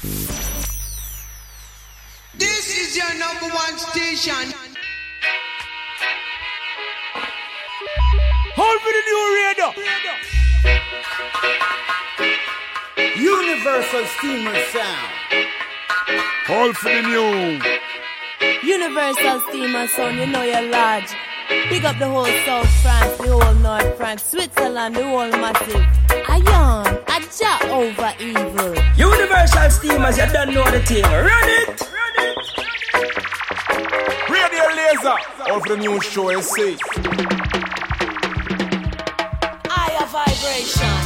This is your number one station. Hold for the new radio. Universal Steamer Sound. Hold for the new. Universal Steamer Sound, you know you're large. Pick up the whole South France, the whole North France, Switzerland, the whole massive. I yawn, over evil. Universal Steamers, you don't know the thing. Run it! Run it! Radio laser. of the new show, you see. Higher vibration.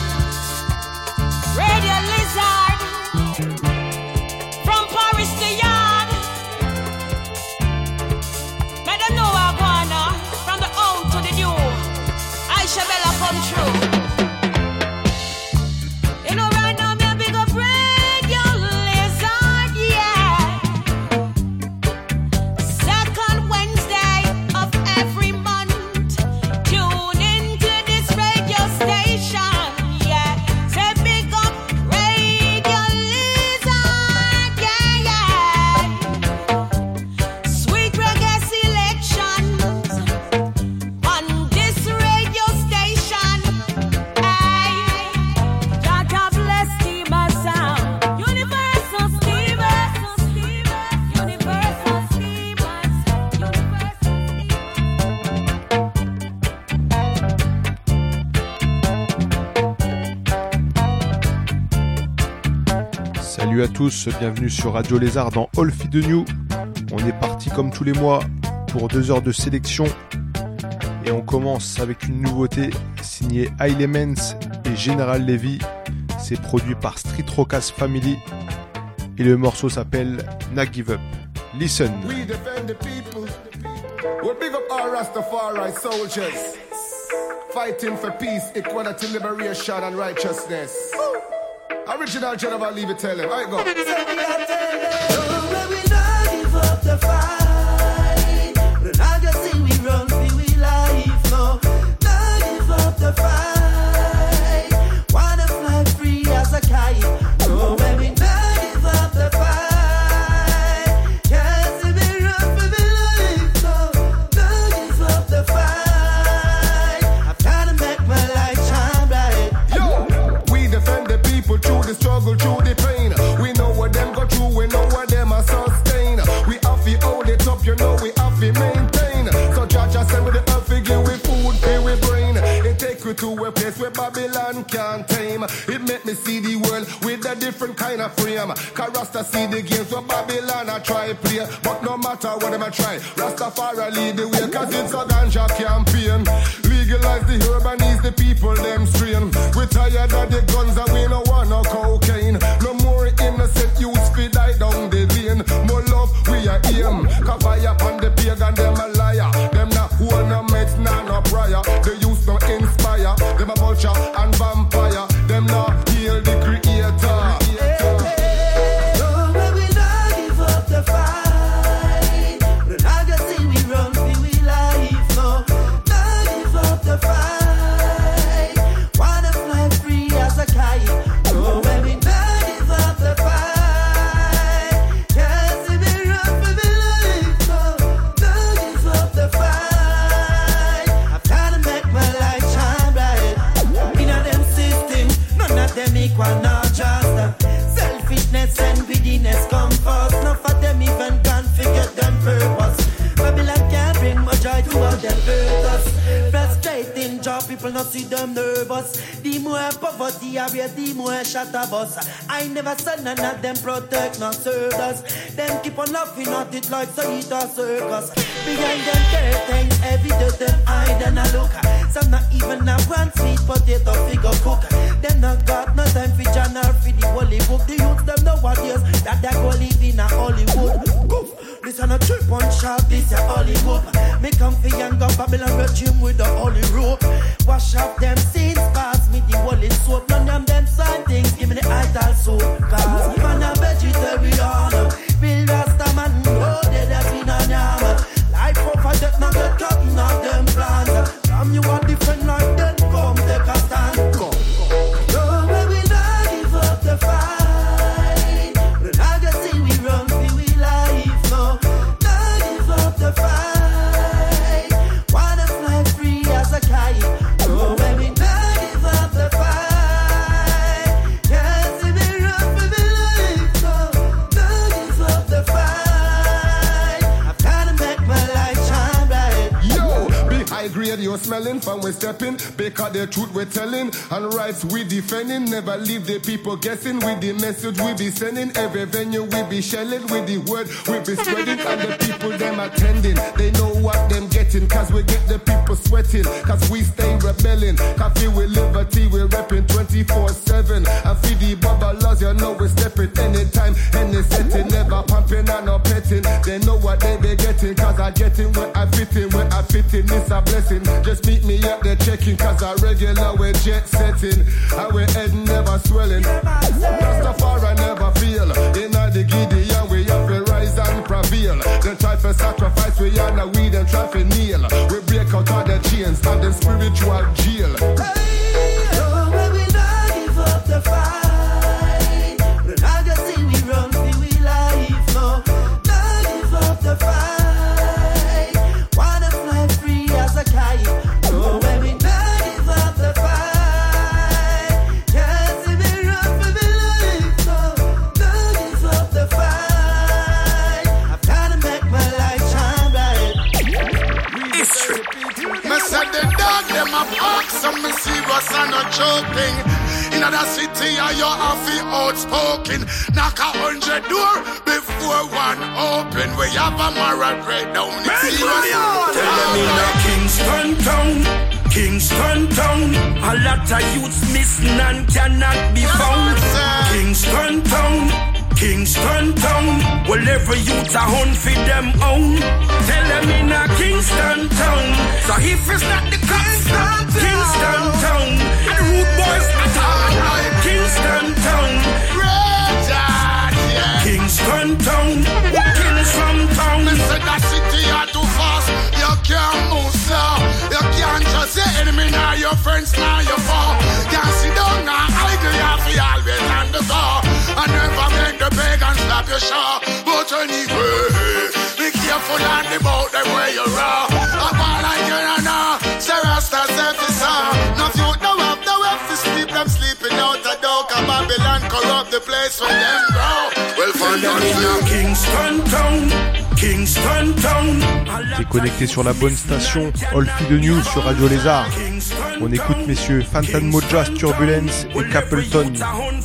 Tous, bienvenue sur Radio Lézard dans All Feed New. On est parti comme tous les mois pour deux heures de sélection et on commence avec une nouveauté signée Elements et General Levy. C'est produit par Street Rockers Family et le morceau s'appelle Na Give Up. Listen. We defend the people. We big up our Rastafari soldiers. Fighting for peace, equality, liberation, and righteousness. Original Geneva, leave it tell him. I go. Rasta see the games where Babylon I try play. But no matter what them I try, Rastafari lead the way. Cause it's a ganja campaign. Poverty I read, the more shatter bus. I never saw none of them protect, not serve us. Them keep on laughing at it like so eat a circus. Behind them curtains, every day them hide and a look. Some not even have one sweet potato figure cook. Them not got no time for journal for the holy book. The youth them nowadays that they go live in a Hollywood. Goof. Listen a trip on sharp, this a Hollywood. Me come for younger Babylon regime with the holy rope. Wash up them sins, pass me the holy soap. None of them side things, give me the idol soap. Cause man a vegetarian, Bill Rasta man, no they that in a yam. Life over death, not get caught in them plans. From you are different like them, smelling from we stepping. Because the truth we're telling and rights we defending. Never leave the people guessing with the message we be sending. Every venue we be shelling with the word we be spreading. And the people them attending, they know what them getting. Cause we get the people sweating. Cause we stay rebelling. Coffee with liberty, we repping 24 7. And feed the bubble laws, you know we stepping anytime, any setting. Never pumping and no petting. They know what they be getting. Cause I getting what I fit in. When I fit in, it's a blessing. Just meet me up there checking. Cause I regular we jet setting. And we head never swelling. Rastafari never feel. In the Gideon, we have to rise and prevail. Then try to sacrifice, we are now we then try to kneel. We break out all the chains and the spiritual jail. Oh, dog them a bark, so me serious and not joking. In the city, are you happy outspoken? Knock a hundred door before one open. We have a moral breakdown. It's serious. Tell them in a Kingston town, Kingston town. A lot of youths missing and cannot be found. Kingston town, Kingston town. Well, every youth a hunt for them own. Tell them in a Kingston town. So if it's not the Kingston, Kingston town. And the root boys attack. Kingston town. Kingston town. Kings from town. Me say that city are too fast. You can't move slow. You can't just say enemy now your friends now your foe. Can't sit down now idle. You have to always on the go. Careful on the boat the way you row. Up all like you don't know. Say Rasta self is all. No youth no have no way to sleep. Them sleeping out the dog. And Babylon corrupt the place where them grow. Well, for Tell them in a them Kingston town, Kingston town. T'es connecté sur la bonne station, Olfi de News sur Radio Lézard. On écoute messieurs Fantan Mojas Turbulence et Capleton,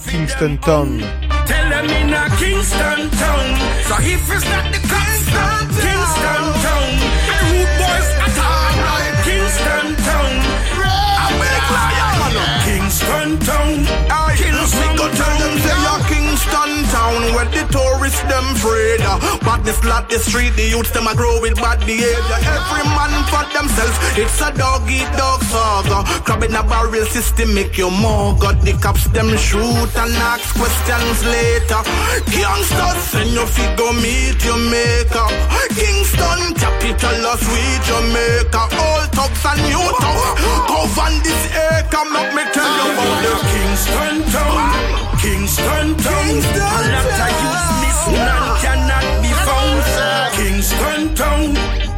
Kingston Town. Tell them in a Kingston town. So if it's not the afraid. Badness lot the street, the youths them a grow with bad behavior. Every man for themselves, it's a dog eat dog saga. Crab in a barrel system make you more. Got the cops them shoot and ask questions later. Gangsters send your figure meet your maker. Kingston capital of sweet Jamaica. All thugs and new thugs. Govern this acre, make me tell you about the Kingston town. Kingston town. A lot and cannot be found. Kingston town.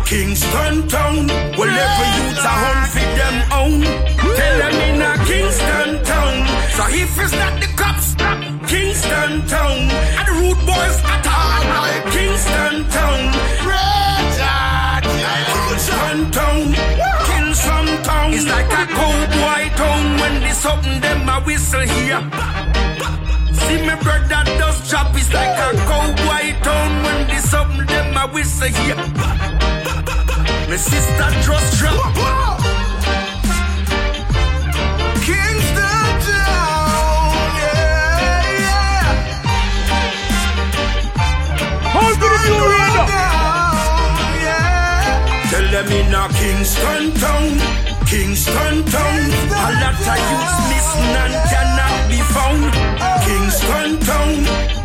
Kingston town. Well, every youth a hunt for them own. Tell them in a Kingston town. So if it's not the cops, Kingston town. And the rude boys attack. Kingston town. Kingston town. Some town. It's like a cowboy town when they something them a whistle here. See me brother does drop. It's like a cowboy town when they something them a whistle here. My sister just drop. Kingston town, yeah, yeah. Hold to the. Down, yeah. Tell them in a Kingston town, Kingston town. A lot of youths missing and cannot be found. Kingston town,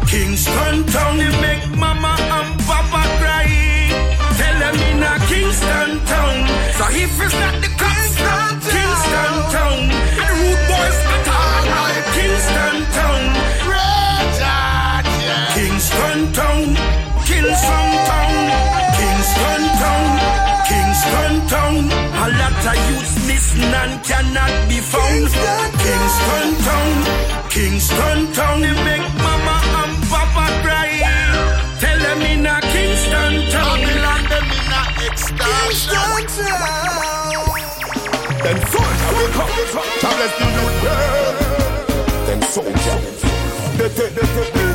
Kingston town. They make mama and papa cry. Tell them in a Kingston town. So if it's not the Kingston, Kingston town. And the root boys attack. Kingston town, Kingston town. Some town, Kingston town, Kingston town. A lot of youths missing and cannot be found. Kingston town, Kingston town. They make mama and papa cry. Tell them in a Kingston town. Babylon them in a extortion. Kingston town. then God bless the youth, yeah. Them soldiers. They take, they take, believe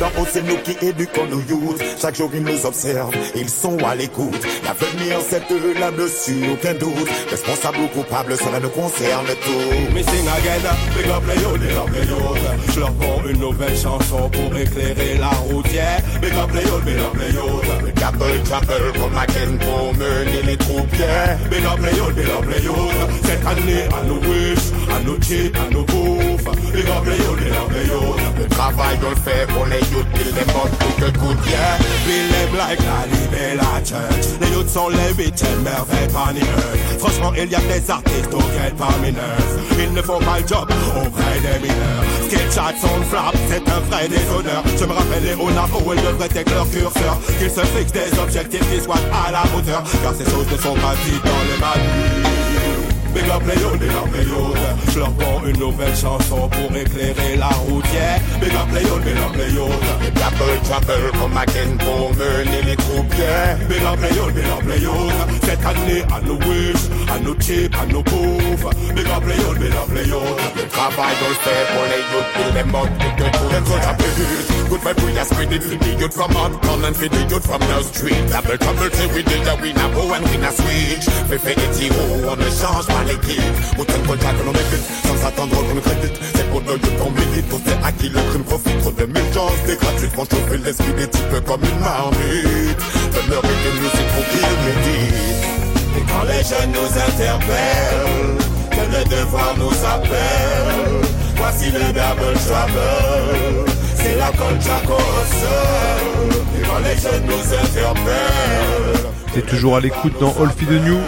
d'en haut, c'est nous qui éduquons nos youths. Chaque jour ils nous observent, ils sont à l'écoute. L'avenir c'est eux là-dessus, aucun doute. Responsable ou coupable, cela nous concerne tous. Missing again, big up les youths, big up les. Je leur prends une nouvelle chanson pour éclairer la route, yeah. Big up les big up les youths. Double comme à Ken pour mener les troupes, yeah. Big up les big up les. Cette année, à nos wish, à nos chips, à nos bouffes. Big up les big up les. Le travail, on le fait les youths, ils les montrent tout que coûte, yeah. Feel them like la church. Les youths sont les huitièmes merveilles eux. Franchement, il y a des artistes auxquels parmi neuf. Ils ne font pas le job auprès des mineurs. Sketchat son flap, c'est un vrai déshonneur. Je me rappelle les Onavo, ils devraient être leur curseur. Qu'ils se fixent des objectifs qui soient à la hauteur. Car ces choses ne sont pas dites dans le manuel. Big up les youths, big up les youths. Je leur prends une nouvelle chanson pour éclairer la route, yeah. Big up les youths, big up les youths. Gabble, gabble, comme à Ken pour mener les yeah. Big up les youths, big up les youths. Cette année, à nos wish, à nos chips, à nos bouffe. Big up les youths, big up les youths. Le travail on le fait pour les youths, ils les montrent tout que Them good up the youth. Good vibe we are spreading for the youth from uptown and for the youth from the street. Double trouble till we did that we not go and we not switch. Me fait des tiros, on ne change pas Autant de contacts qu'on mérite, sans attendre qu'on crédite. C'est pour youths qu'on milite, pour ceux à qui le crime profite. Trop de méchants, des gratuites, font chauffer l'esprit des types comme une marmite. Donne leur de musique pour qu'ils méditent. Et quand les jeunes nous interpellent, que le devoir nous appelle, voici le double trouble. C'est la concha seul. Et quand les jeunes nous interpellent, T'es toujours à l'écoute dans All Feed the New.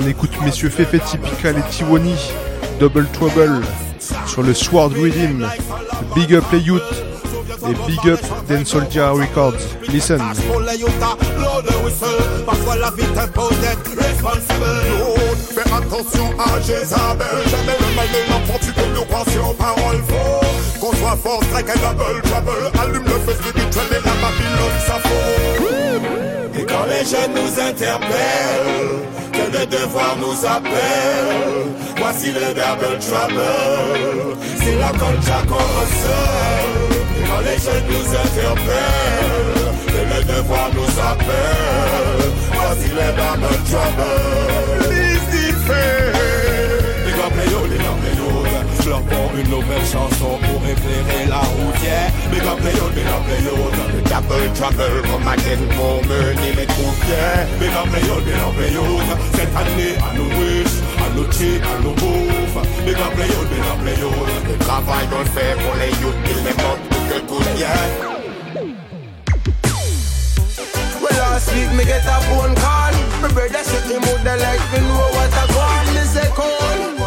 On écoute messieurs Fefe Typical et Tiwani, Double Trouble, sur le Sword Rhythm, Big Up les Youth et Big Up Dan Soldier Records. Listen. de. Parfois la vie t'impose d'être. Fais attention à Jézabel Jamais le mal ne l'emporte Tu peux nous croire aux paroles faux Qu'on soit fort, strike and double trouble Allume le feu spirituel et la Babylone ça faut Et quand les jeunes nous interpellent, que le devoir nous appelle, voici le double trouble. C'est la concha seul. Et quand les jeunes nous interpellent, que le devoir nous appelle, voici le double trouble. Une nouvelle chanson pour éclairer la yeah. Big up les youths, big up les youths. Double trouble, Ken pour mener les troupes, yeah. Big up les youths, big up les. Cette année, à nos wish, à nos cheat, à nos bouffe. Big up les big up. Le travail on le fait pour les youths, ils les tout que coûte, yeah. Well, last week me get a phone call. My brother said him would like me know what I. Me say call.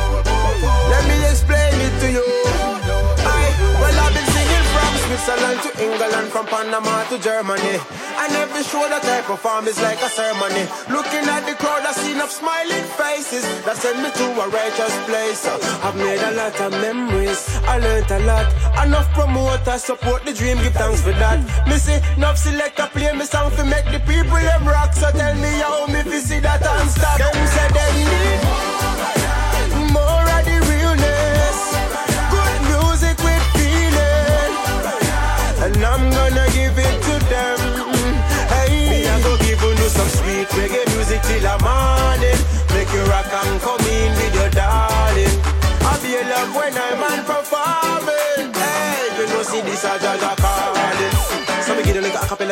England, from Panama to Germany. And every show that I perform is like a ceremony. Looking at the crowd, I see enough smiling faces that send me to a righteous place. I've made a lot of memories. I learned a lot. Enough promoters support the dream, give thanks for that. Me see enough selector play me song to make the people them rock. So tell me how me see that and stop. Them say them need till the morning. Make you rock and come in with your darling. I'll be in love when I'm performing. Hey, you know see this a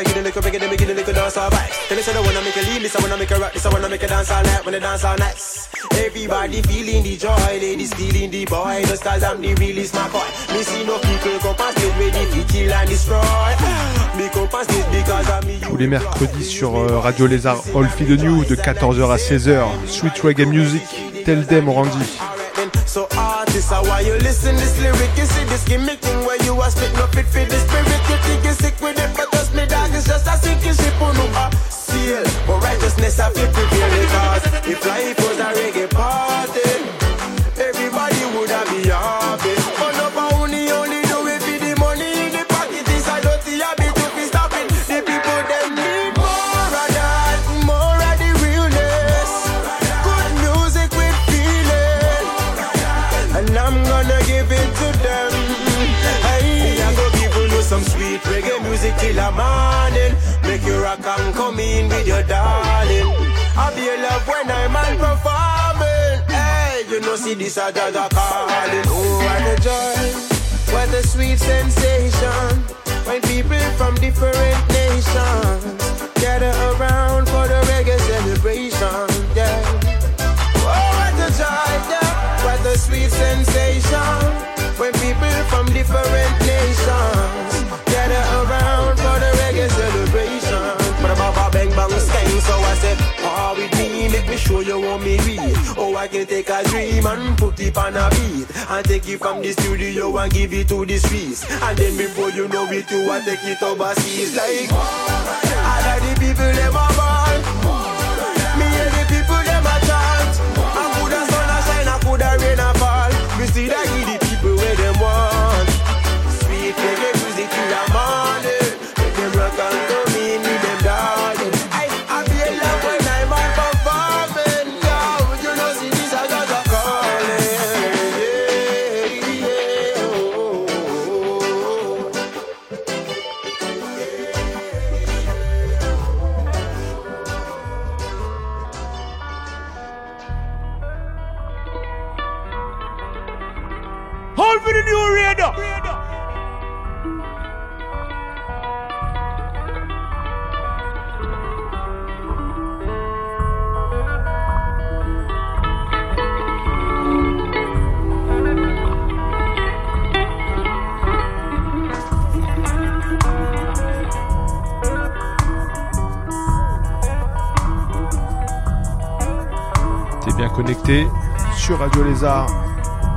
a little acapella, give a little reggae, then me give a little dance all right. Tell me say I wanna make a lead, this I wanna make a rock, this I wanna make a dance all night when the dance all nice. Everybody feeling the joy, ladies feeling the boy. The stars I'm the realest my boy. Me see no people come past it ready to kill and destroy. Me come past it because I'm me. Tous les mercredis sur euh, Radio Lézard All Feed the New de 14h à 16h. Sweet Reggae Music, Tell Them Randy. Alright then, so artists are why you? Listen this lyric. You see this gimmick thing where you are spit no fit for the spirit. You think you're sick with it, but just a sinking ship who a seal. But righteousness I feel prevail because if life was a reggae party, everybody would have be happy. But no only only do it for the money in the pocket. This I don't see a bit to be stopping. The people them need more of that, more of the realness. Good music with feeling, and I'm gonna give it to them. Some sweet reggae music till I'm on. Rock and come in with your darling. I be your love when I'm performing. Hey, you know see this a Jaja calling. Oh, what a joy, what a sweet sensation. When people from different nations gather around for the reggae celebration. Yeah. Oh, what a joy, yeah. what a sweet sensation. When people from different nations you what me read. Oh, I can take a dream and put it on a beat. And take it from the studio and give it to the streets. And then before you know it, you want take it overseas. Like, all of the people, them a ball. Me and the people, them a chant. I coulda sun a shine, I coulda rain a fall. Me see that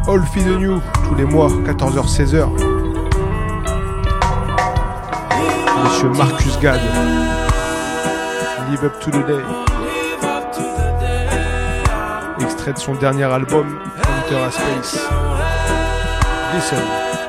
All Feed New, tous les mois, 14h-16h. Monsieur Marcus Gad. Live Up to the Day. Extrait de son dernier album, Hunter a Space. Listen.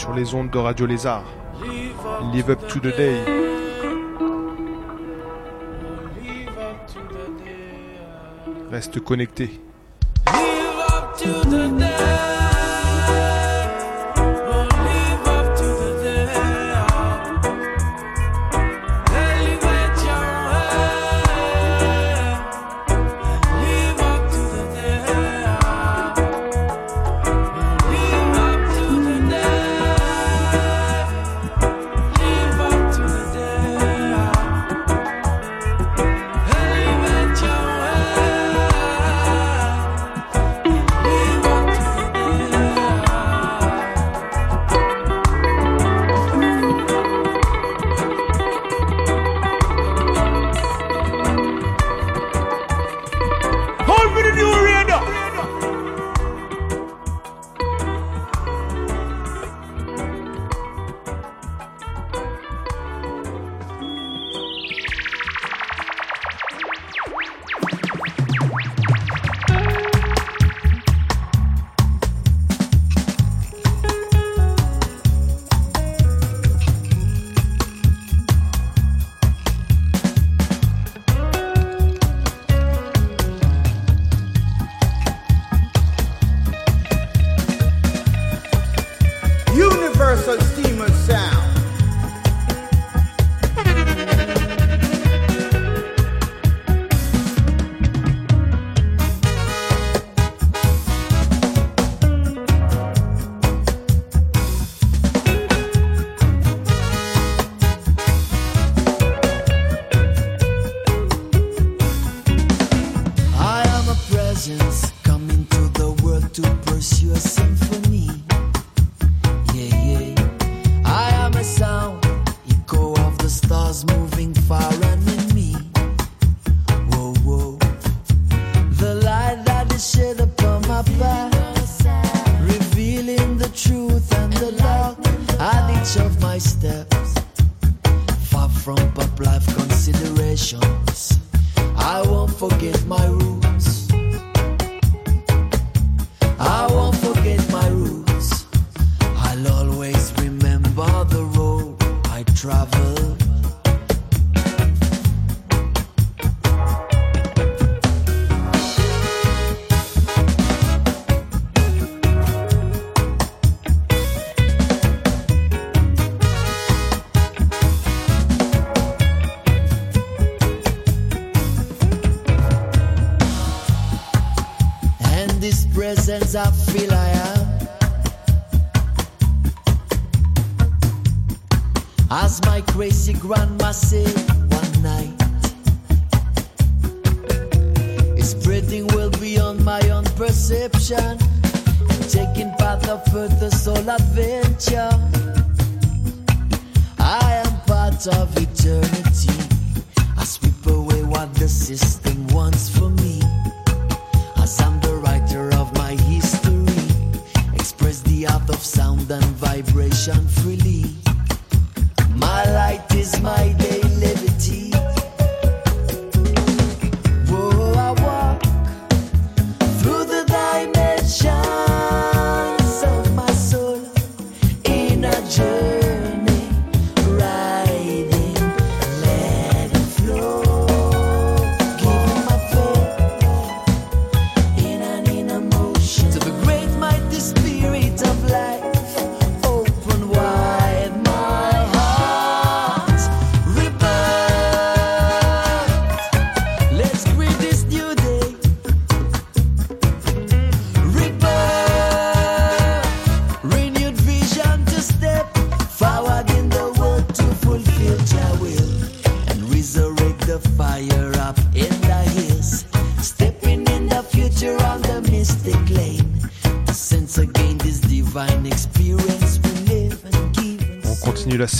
sur les ondes de Radio Lézard. Live up to the day. Reste connecté.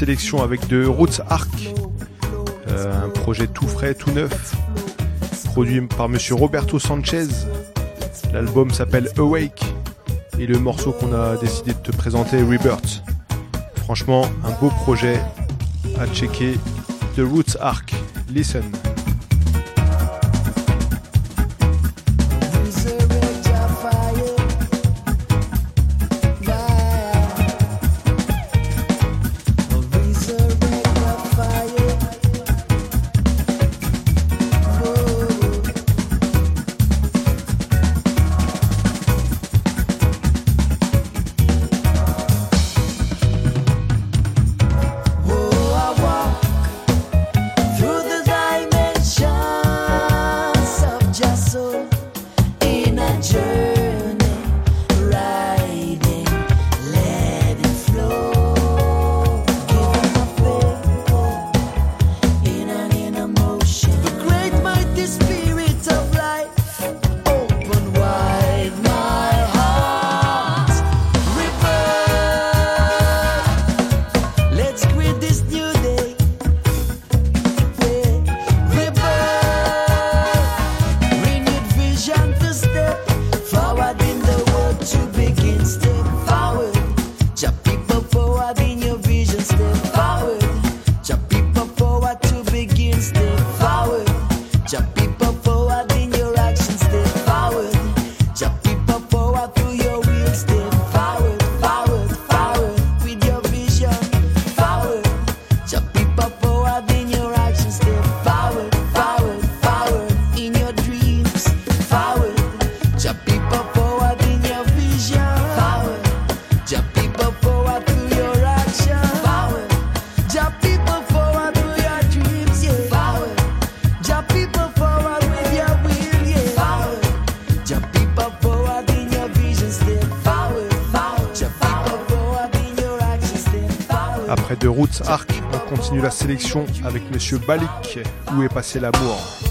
sélection avec de Roots Arc, euh, un projet tout frais, tout neuf, produit par monsieur Roberto Sanchez. L'album s'appelle Awake et le morceau qu'on a décidé de te présenter, Rebirth. Franchement, un beau projet à checker. The Roots Arc, listen. Avec Monsieur Balik, où est passé l'amour.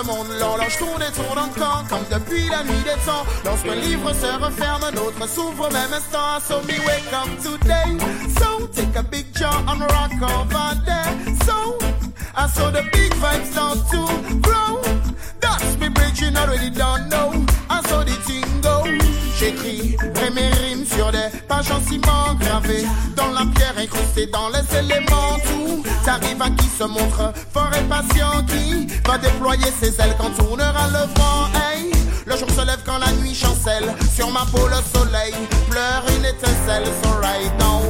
Ce monde. L'horloge tourne et tourne encore, comme depuis la nuit des temps. Lorsqu'un livre se referme, un autre s'ouvre au même instant. So me wake up today. So take a jump and rock over there. So I saw the big vibes start to grow. That's me bridging already don't know. I saw the thing go. J'écris mes rimes sur des pages en ciment gravées dans la pierre incrustée dans les éléments. Tout t'arrive à qui se montre qui va déployer ses ailes quand tournera le vent. Hey, le jour se lève quand la nuit chancelle. Sur ma peau, le soleil pleure une étincelle. So right now,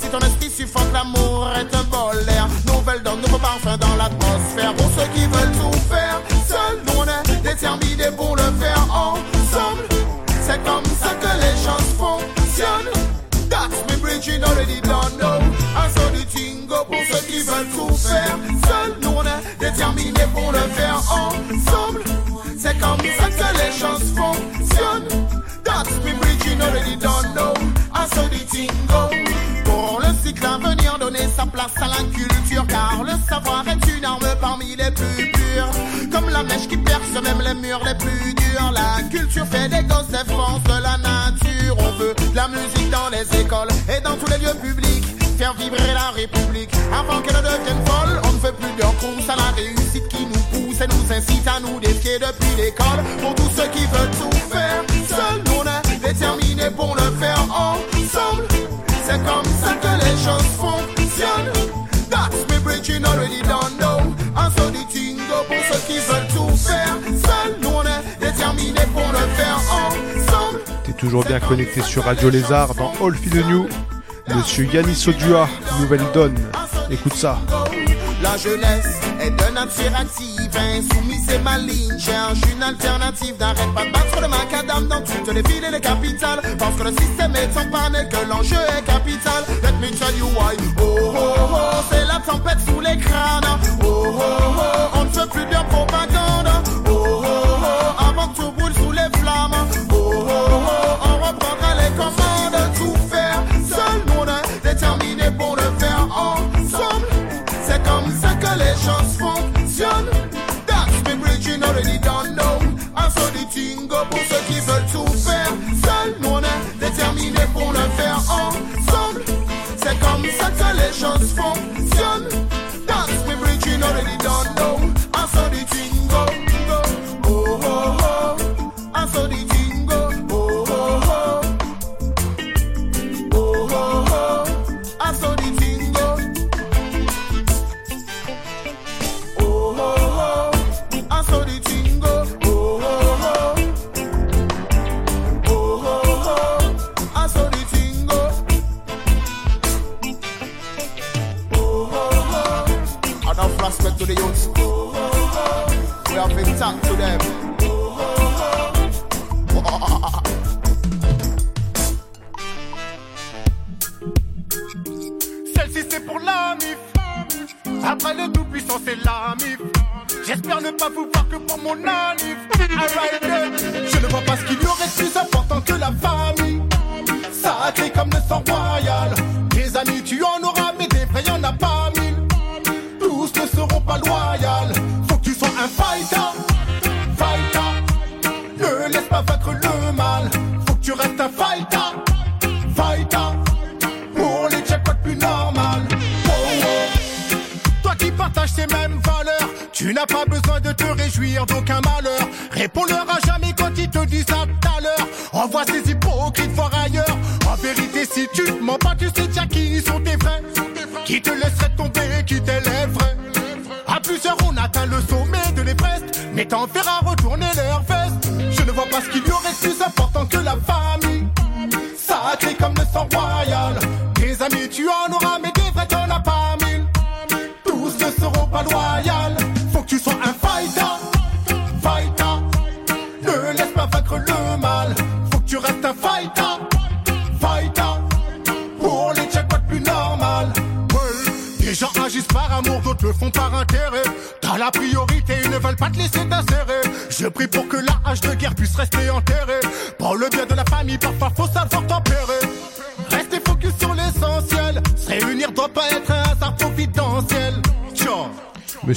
si ton esprit suffoque, l'amour est un bol d'air. Nouvelle donne, nouveau parfum dans l'atmosphère. Pour ceux qui veulent tout faire, seul nous on est déterminés pour le faire ensemble. C'est comme ça que les choses fonctionnent. That's me bridging already done know. I saw the thing go pour ceux qui veulent tout faire. Pour le faire ensemble. C'est comme ça que les choses fonctionnent. That's me already done know. I saw the thing go. Pour le cycle à venir donner sa place à la culture car le savoir est une arme parmi les plus pures comme la mèche qui perce même les murs les plus durs la culture fait des gosses défense de la nature on veut de la musique dans les écoles et dans tous les lieux publics faire vibrer la république avant qu'elle ne devienne depuis l'école pour tous ceux qui veulent tout faire seul nous on est déterminés pour le faire ensemble c'est comme ça que les choses fonctionnent. That's me bridging already done know. I saw the thing go pour ceux qui veulent tout faire. Seul, nous on est déterminés pour le faire ensemble. T'es toujours bien connecté sur Radio Lézard dans All Feed the New. Monsieur Yannis Odua, Nouvelle Donne. Écoute ça. La jeunesse est de nature active, insoumise et maligne. Cherche une alternative, n'arrête pas de battre le macadam dans toutes les villes et les capitales. Parce que le système est en panne et que l'enjeu est capital. Let me tell you why. Oh oh oh, c'est la tempête sous les crânes. Oh oh oh, on ne fait plus de propagande. Les choses fonctionnent. That's me bridging already done know. I saw the thing go pour ceux qui veulent tout faire. Seul, nous on est déterminés pour le faire ensemble. C'est comme ça que les choses fonctionnent. That's me bridging already done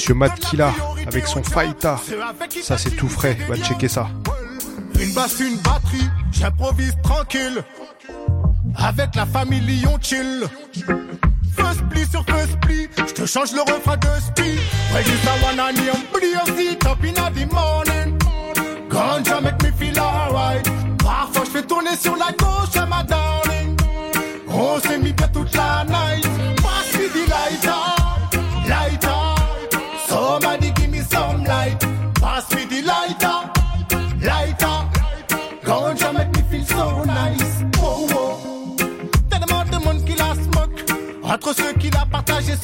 Monsieur Matt Killa avec son Faita. Ça, c'est tout frais. Va checker ça. Une basse, une batterie. J'improvise tranquille. Avec la famille Lyon chill. First pli sur first pli. J'te change le refrain de spi. Register one and you bleezy. Top in the morning. Ganja make me feel alright. Parfois j'fais tourner sur la gauche.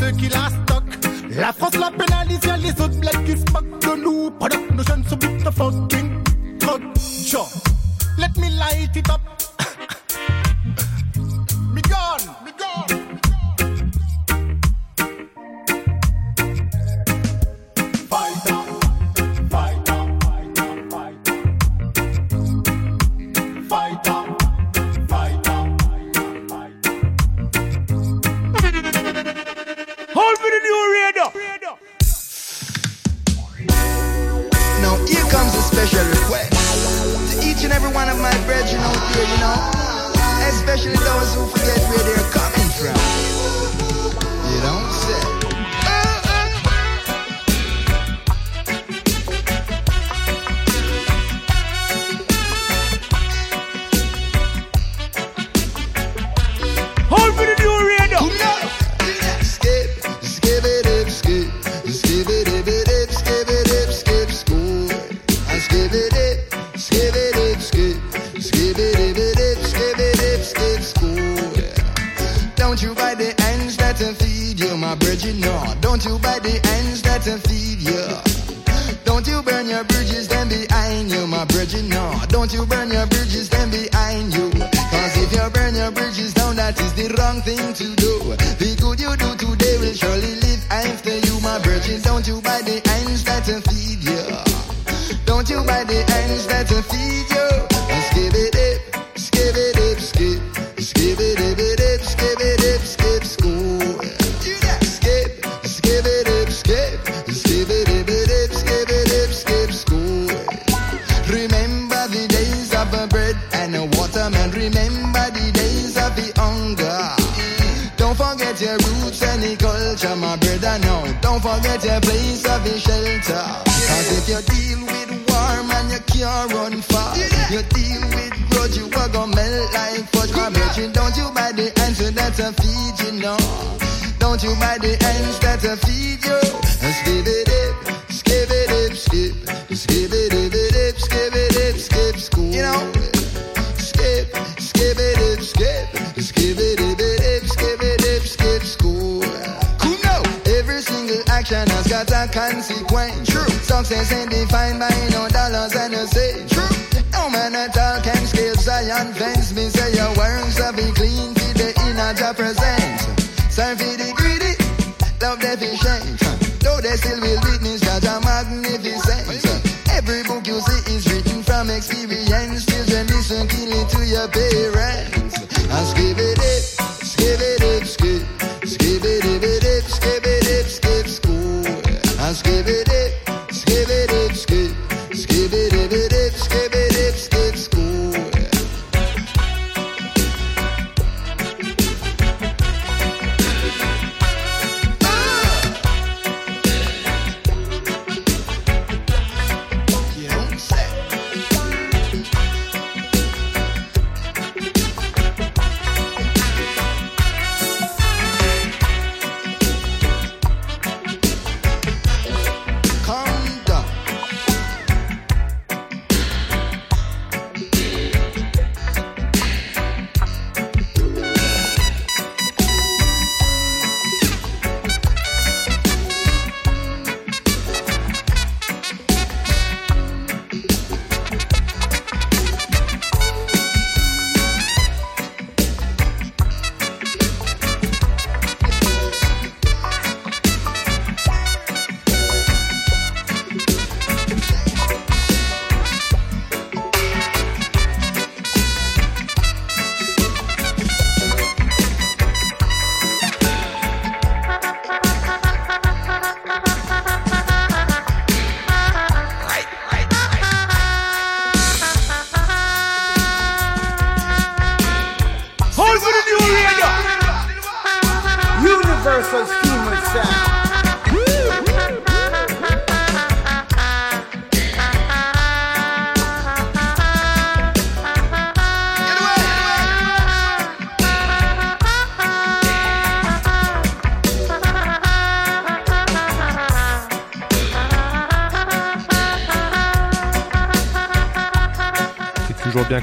ceux qui la stockent. La France, la peine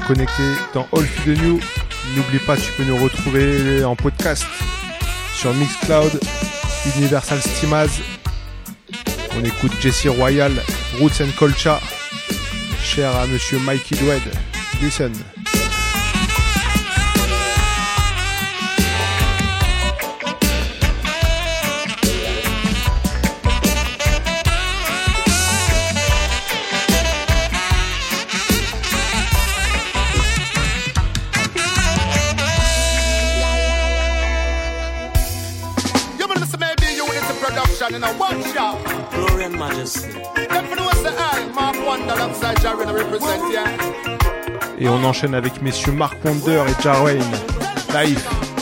connecté dans All Feed the New. N'oublie pas, tu peux nous retrouver en podcast sur Mixcloud, Universal Steamaz. On écoute Jesse Royal, Roots and Colcha, cher à monsieur Mikey Dwed. Listen. Et on enchaîne avec messieurs Mark Wonder et Jarwin. Life.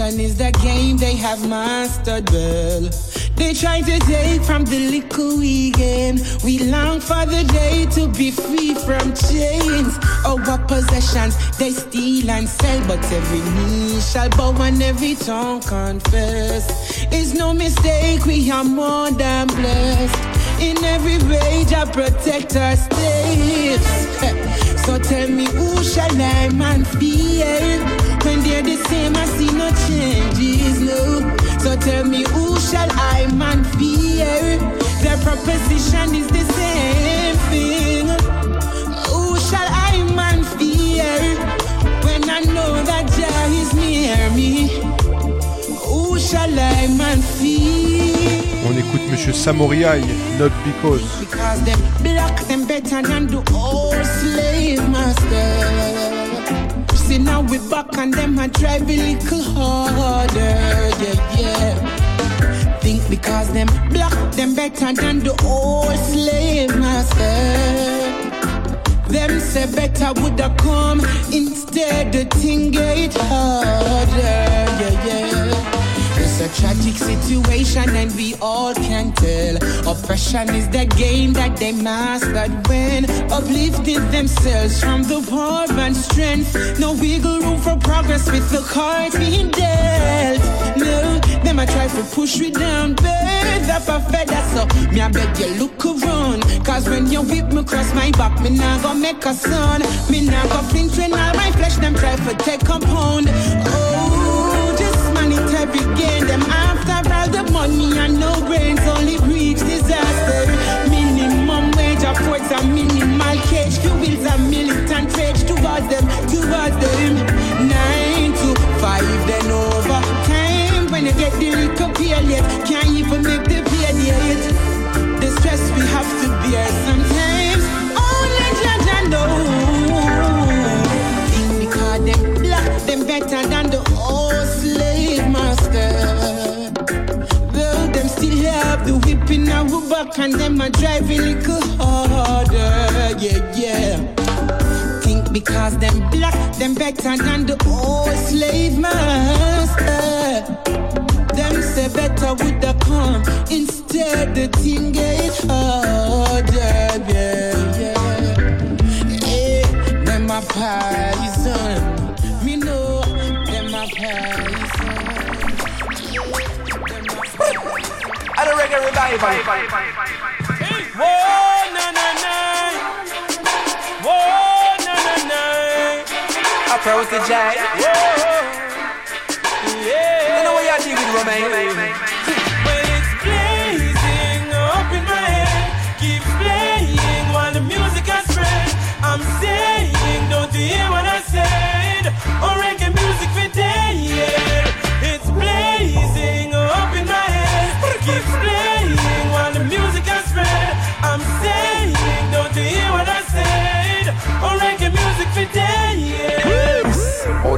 Is the game they have mastered well. They try to take from the little we gain. We long for the day to be free from chains. Our possessions they steal and sell, but every knee shall bow and every tongue confess. It's no mistake, we are more than blessed. In every rage, our states. So tell me, who shall I man fear? When they're the same, I see no changes, no. So tell me, who shall I man fear? Their proposition is the same thing. Who shall I man fear? When I know that Jah is near me. Who shall I man fear? On écoute Monsieur Samory I, Not Because. Because them black them better than the old slave master. See now we back and them a drive a little harder, yeah, yeah. Think because them block them better than the old slave master. Them say better woulda come instead the thing get harder, tragic situation and we all can tell. Oppression is the game that they mastered when uplifting themselves from the poor and strength. No wiggle room for progress with the cards being dealt. No, them I try to push me down, birds up a feather. So me I beg you look around, cause when you whip me cross my back, me nah go make a son. Me nah go flinch when all my flesh them try to take compound. Oh, money and no brains only reach disaster. Minimum wage affords a minimal cage. Fuels a militant rage towards them, towards them. Nine to five, then over time. When you get the little pay late, can't even make in our back and them a drive a little harder. Yeah, yeah. Think because them black, them better than the old slave master. Them say better would the come instead the thing get harder. Yeah, yeah. Hey, them a poison. Me know them a And a reggae revival. Whoa, na na na. Whoa, na na na. Approach the jack. Yeah. You know what y'all dig with Romain?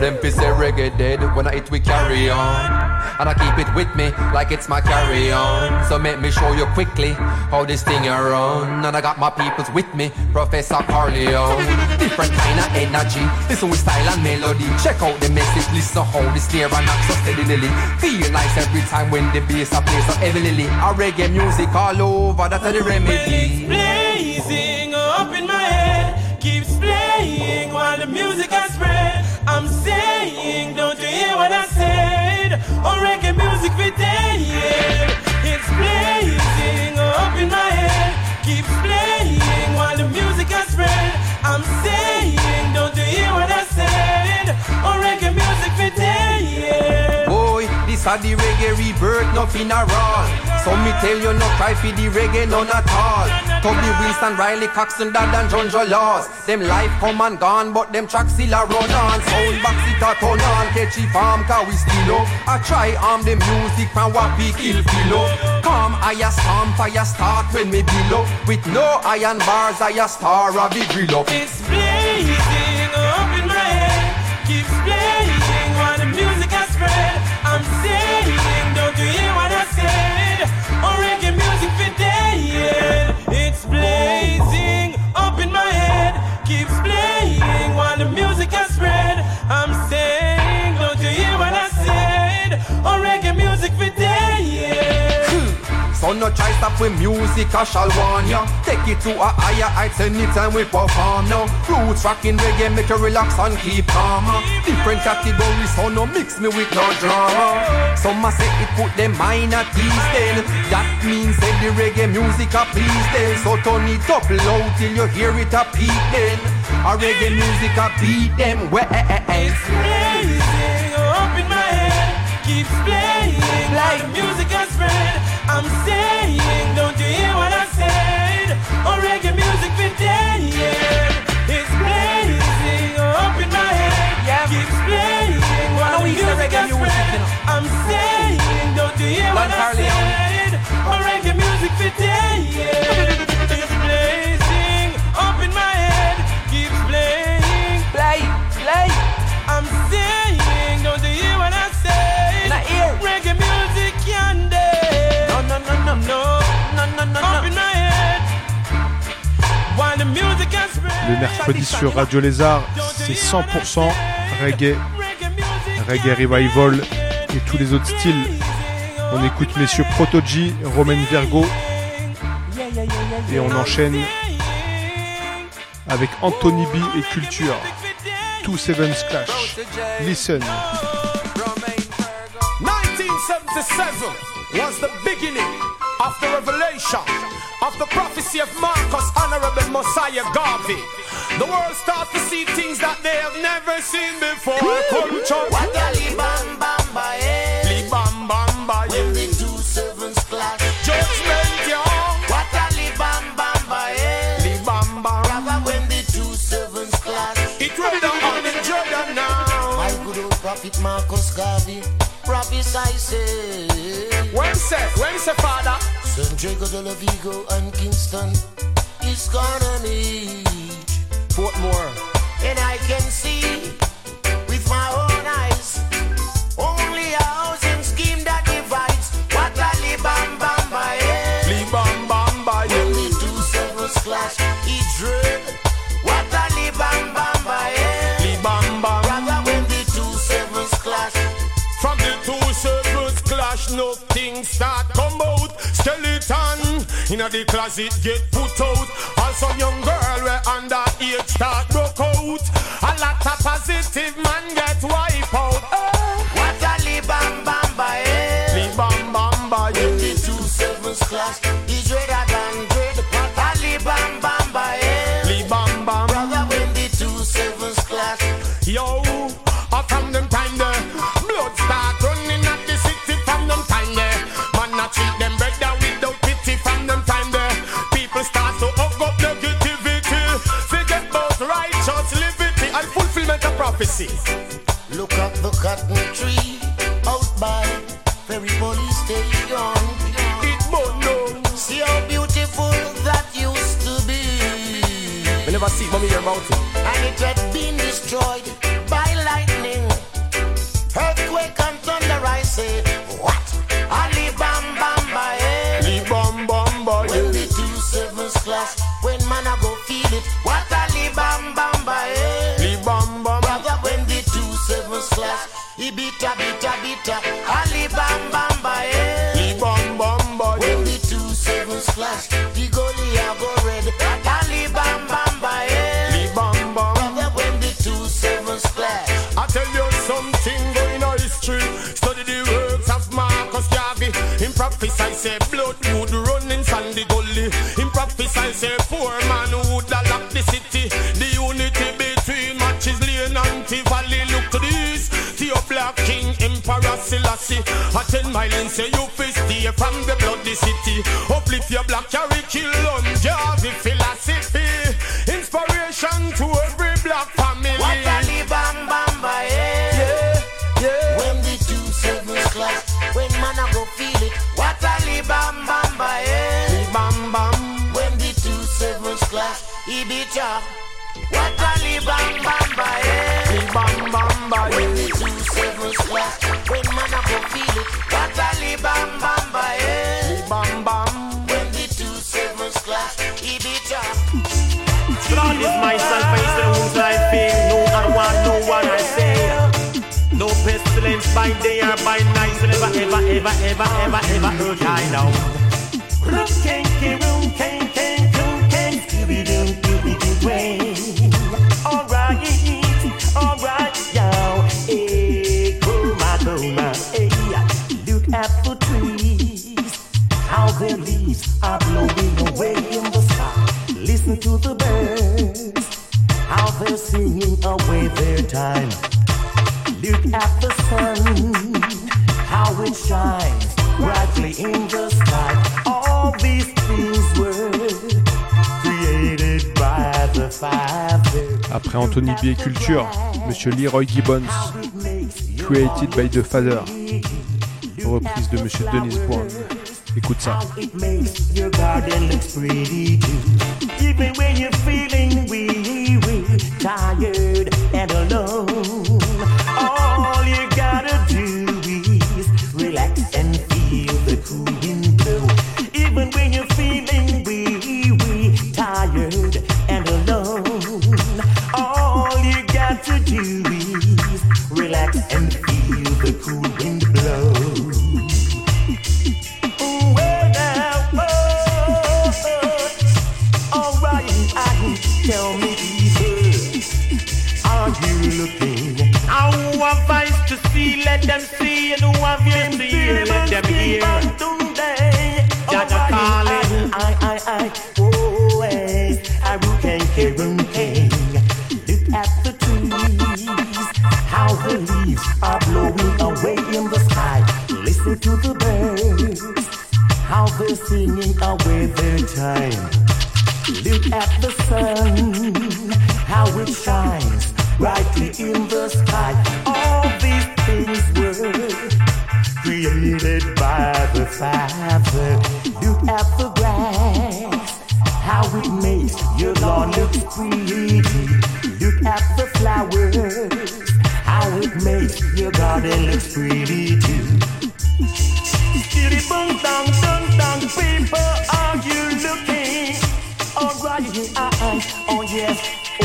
Them say reggae dead when I hit we carry on. And I keep it with me like it's my carry on. So make me show you quickly how this thing a run. And I got my peoples with me, Professor Carleon. Different kind of energy, listen with style and melody. Check out the message, listen how the snare and knock so steadily. Feel nice every time when the bass a play so heavily. A reggae music all over, that's the remedy. blazing up in my head keeps playing while the music has spread. I'm saying, don't you hear what I said? Oh, reggae music for day, yeah. This a the reggae rebirth, nothing a wrong. So me tell you, no cry for the reggae, none at all. Toby Wilson, Riley Coxon, Dad and John Jolos. Them life come and gone, but them tracks still a run on. Sound box it a turn on, catchy farm, cause we still up. I try arm the music from what we kill up. Come, I a stomp, I a start when me below. With no iron bars, I a star of the grill up. It's blazing So no try stop with music, I shall warn ya. Take it to a higher heights anytime we perform now. Roots rocking reggae make you relax and keep calm. Uh. Different categories, so no mix me with no drama. Some a say it put them mind at ease then. That means say the reggae music a please them. So turn it up loud till you hear it a peak then. A reggae music a beat them. Up in my head, keeps playing like music has spread. I'm saying, don't you hear what I said? Oh, reggae music for dead. It's blazing up in my head, Yeah. keeps playing while the music reggae music, spread. I'm saying, don't you hear what I said? Oh, reggae music for dead. Le mercredi sur Radio Lézard, c'est 100% reggae, reggae revival et tous les autres styles. On écoute messieurs Protoji, Romain Virgo et on enchaîne avec Anthony B et Culture. Two Sevens Clash. Listen. 1977 was the beginning of the revelation of the prophecy of Marcus, Honorable Mosiah Garvey. The world starts to see things that they have never seen before. Culture. What a li bam bam ba eh. Li bam bam ba eh. When the two sevens clash. Judgment, yeah. What a li bam bam ba eh. Li bam bam. Brother, when the two sevens clash. It went down on the Jordan now. My good old prophet Marcus Garvey. Prophesy say. When say, when say, Father? Santiago de la Vega and Kingston is gonna meet. Portmore. And I can see with my own eyes only a housing scheme that divides. What a li bam bam ba eh. Li bam bam ba When yeah. the two sevens clash, it dread. What a li bam bam ba eh. Bam bam. When the two sevens clash, From the two circles clash, nothing start come out. Skeleton in the closet get put out. And some young girl where under age start broke out. A lot of positive man get wipe out. Eh. what a li bam bam ba eh. Li bam bam ba When yeah. the two sevens clash, it's redder than dread. What a li bam bam ba eh. Li bam bam. Brother, when the two sevens clash, Yo, fulfillment look at the cotton tree out by Ferry Police Station. It burn down. See how beautiful that used to be. We never see mommy about it. and it had been destroyed by lightning. Earthquake and thunder, I say, bitter, Selassie. A ten mile and say you fi stay from the bloody city. Uplift your black curriculum. Garvey philosophy. Inspiration to every black family. What a li bam bam ba eh. Yeah, yeah. When the two sevens clash, when man a go feel it. What a li bam bam ba eh. Bam bam. When the two sevens clash, he beat ya. What a li bam bam ba eh. Bam bam ba When the two sevens clash, bam bam ba eh. Bam bam. When the two sevens clash, he beat ya. God is myself, I say whose I feel. No I want, no one I say. No pestilence by day or by night. So never, ever, ever, ever, ever, ever hurt I know. Rookin', rookin', rookin', singing away their time. Look at the sun, how it shines brightly in the sky. All these things were created by the Father. Après Anthony B Culture, Monsieur Leroy Gibbons, Created by the Father, reprise de Monsieur Dennis Brown. Écoute ça. Even when you're feeling tired, and alone. At the sun, how it shines brightly in the sky. All these things were created by the Father. Look at the grass, how it makes your lawn look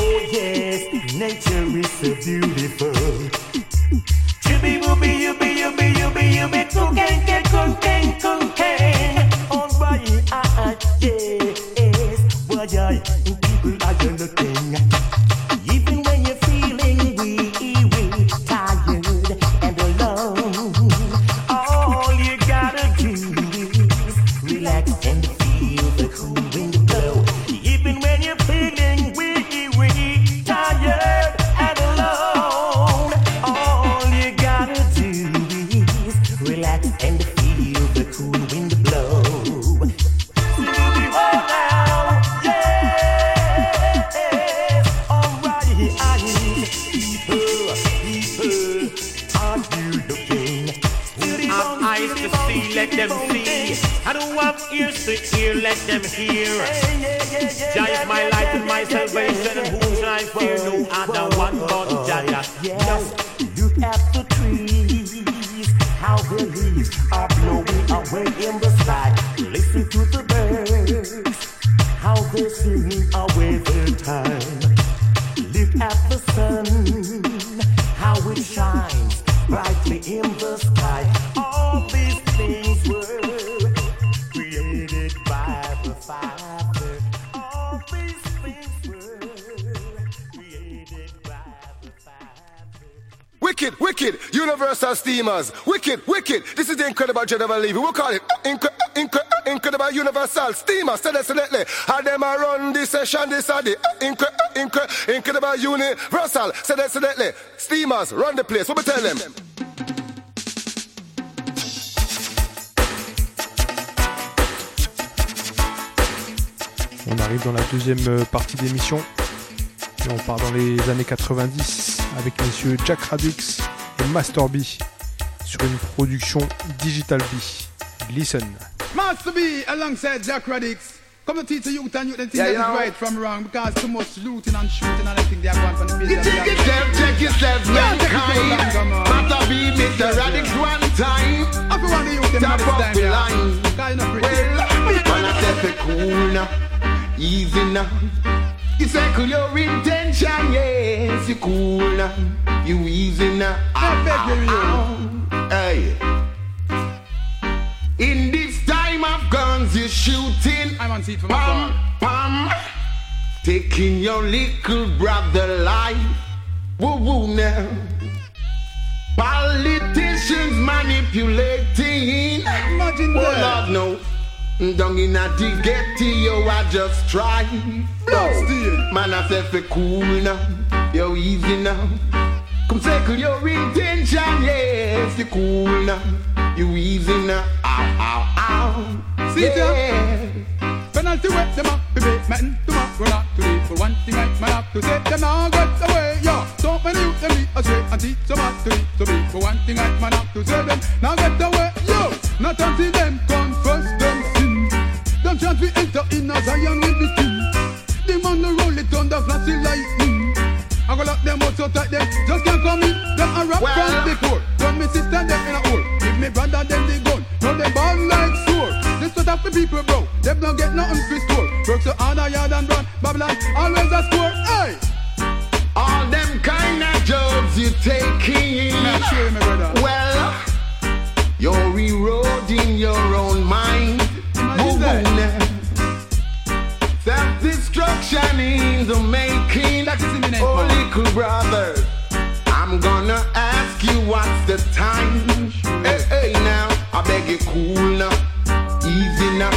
oh yes, nature is so beautiful. Chubby booby, you be, you be, you call it universal. Steamers, run the? On arrive dans la deuxième euh, partie d'émission et on part dans les années 90 avec messieurs Jack Radix et Master B une production Digital B. Listen. Master B alongside Jack Radix. Come to teach the youth and you the thing Yeah, that you is know. right from wrong because too much looting and shooting and everything they are going from the You business. take yourself, check yourself, mankind. Be Mr. Radix one time. Feel want the youth them Top line. You. Well, man, I fi cool now, easy now. You circle your intention, yes, you cool now, you easy now. I beg you, Hey. In this time of guns, you shoot see it from afar. Pam, taking your little brother life. Woo woo now. Politicians manipulating. Imagine oh, that. Lord, no. Down in a the ghetto, I just try. No, man, I say for cool now. Yo, easy now. Come circle your intention, yes, you cool now. You easy now. Ow, ow, ow. See yeah. Penalty wet them up, baby, man, to up, run out to leave. For one thing I man have to say, them now get away, yo. So many youth them lead astray and teach them how to lead. So be for one thing I man have to say, them now get away, yo. Not until them confess them sin. Them chant we enter in a Zion with the king. The man the roll it thunder flashing lightning. I go lock them out so tight them just can't come in. Them a rock Well. from the core. Done me sister them in a hole. Give me brother them the gun. Now them ball like sword. This what up the people bro. Them don't get nothing for store. Work so hard a yard and run. Babylon always a score. Hey. All them kind of jobs you taking. My brother. Well, you're eroding your own mind. Imagine that. Self destruction in the making. Oh, man. little brother, I'm gonna ask you what's the time. Hey, hey, now, I beg you, cool now, easy now.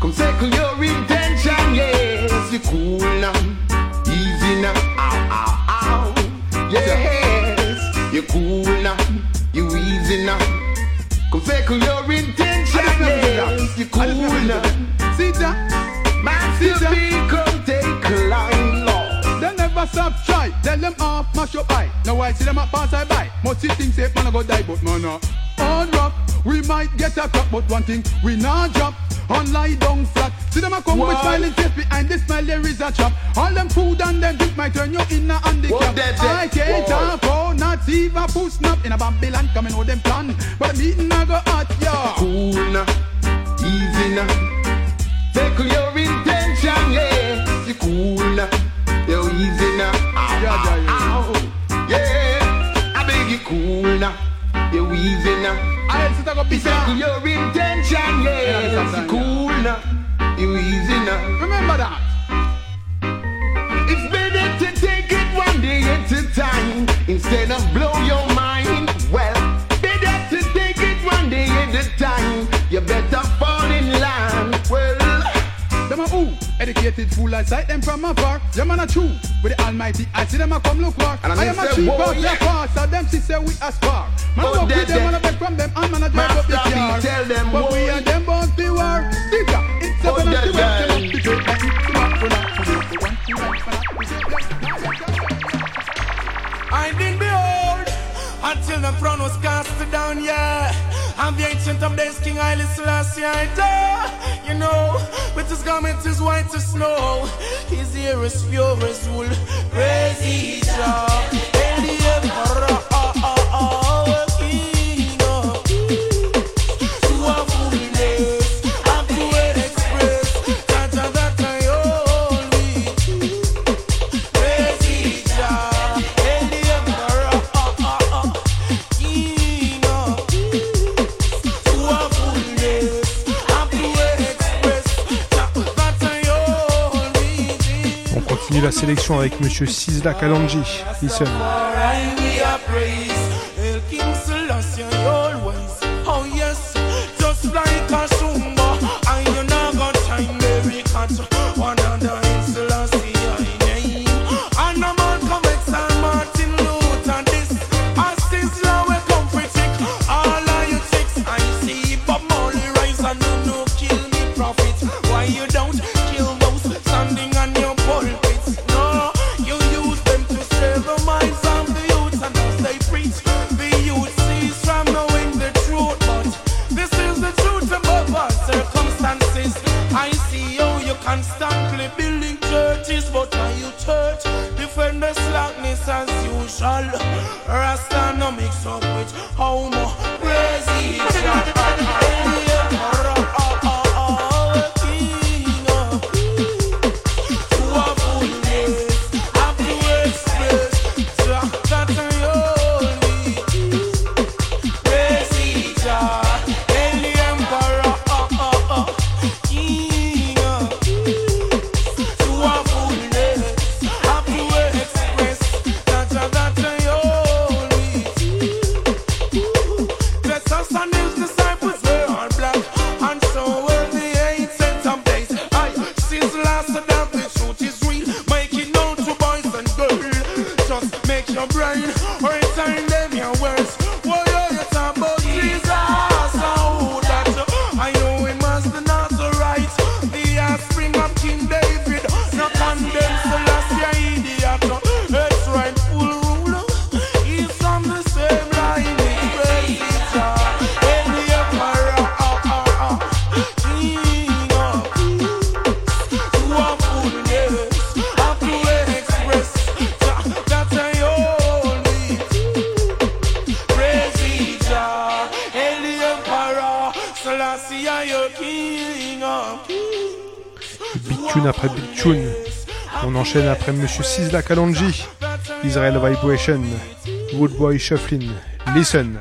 Come circle your intention, yes, you cool now, easy now. Ow, ow, ow, yes, you cool now, you easy now. Come circle your intention, yes, you cool now. See that? Massive vehicle take a line, Lord. They never stop try. Tell them off, mash up eye. Now I see them a pass I buy. Must see things say man a go die, but man a hard rock. We might get a crop, but one thing we not drop. On lie down flat. See them a come with smiling face behind the smile there is a trap. All them food and them drink might turn you in a handicap. What? I can't What? talk, oh, not even push snap in a Babylon coming out them plan. But meeting I go hot, yeah. Cool now, easy now. Take your intention, yeah. You cool now, easy now. Ow, Yeah, ow, yeah, ah, ow. Oh. Yeah, I beg you cool now, you easy now. I'll sit a go be Take your intention, Yeah, yeah. You cool now, you easy now. Remember that. It's better to take it one day at a time instead of blow your Them a who? Educated fool, I sight them from afar. Them man a true with the Almighty. I see them a come look war. And I I am a cheap whoa, yeah. yeah. fast. them see say we aspire. Man Oh, walk with them, man a beg from them, and man a drive up the car. tell them, but we and them both the war. Sticker, it's a Oh, penalty that- way. that- the gate, like it's the back for not do. The one thing right for not to do. I did behold until the throne was cast down, yeah. And the ancient of days, King Haile Selassie, I die. You know, with his garment is white as snow, his hair is pure as wool. Praise Jah. La sélection avec Monsieur Sizla Kalanji. après Monsieur Sisla Kalonji, Israel Vibration, Woodboy Shufflin, Listen.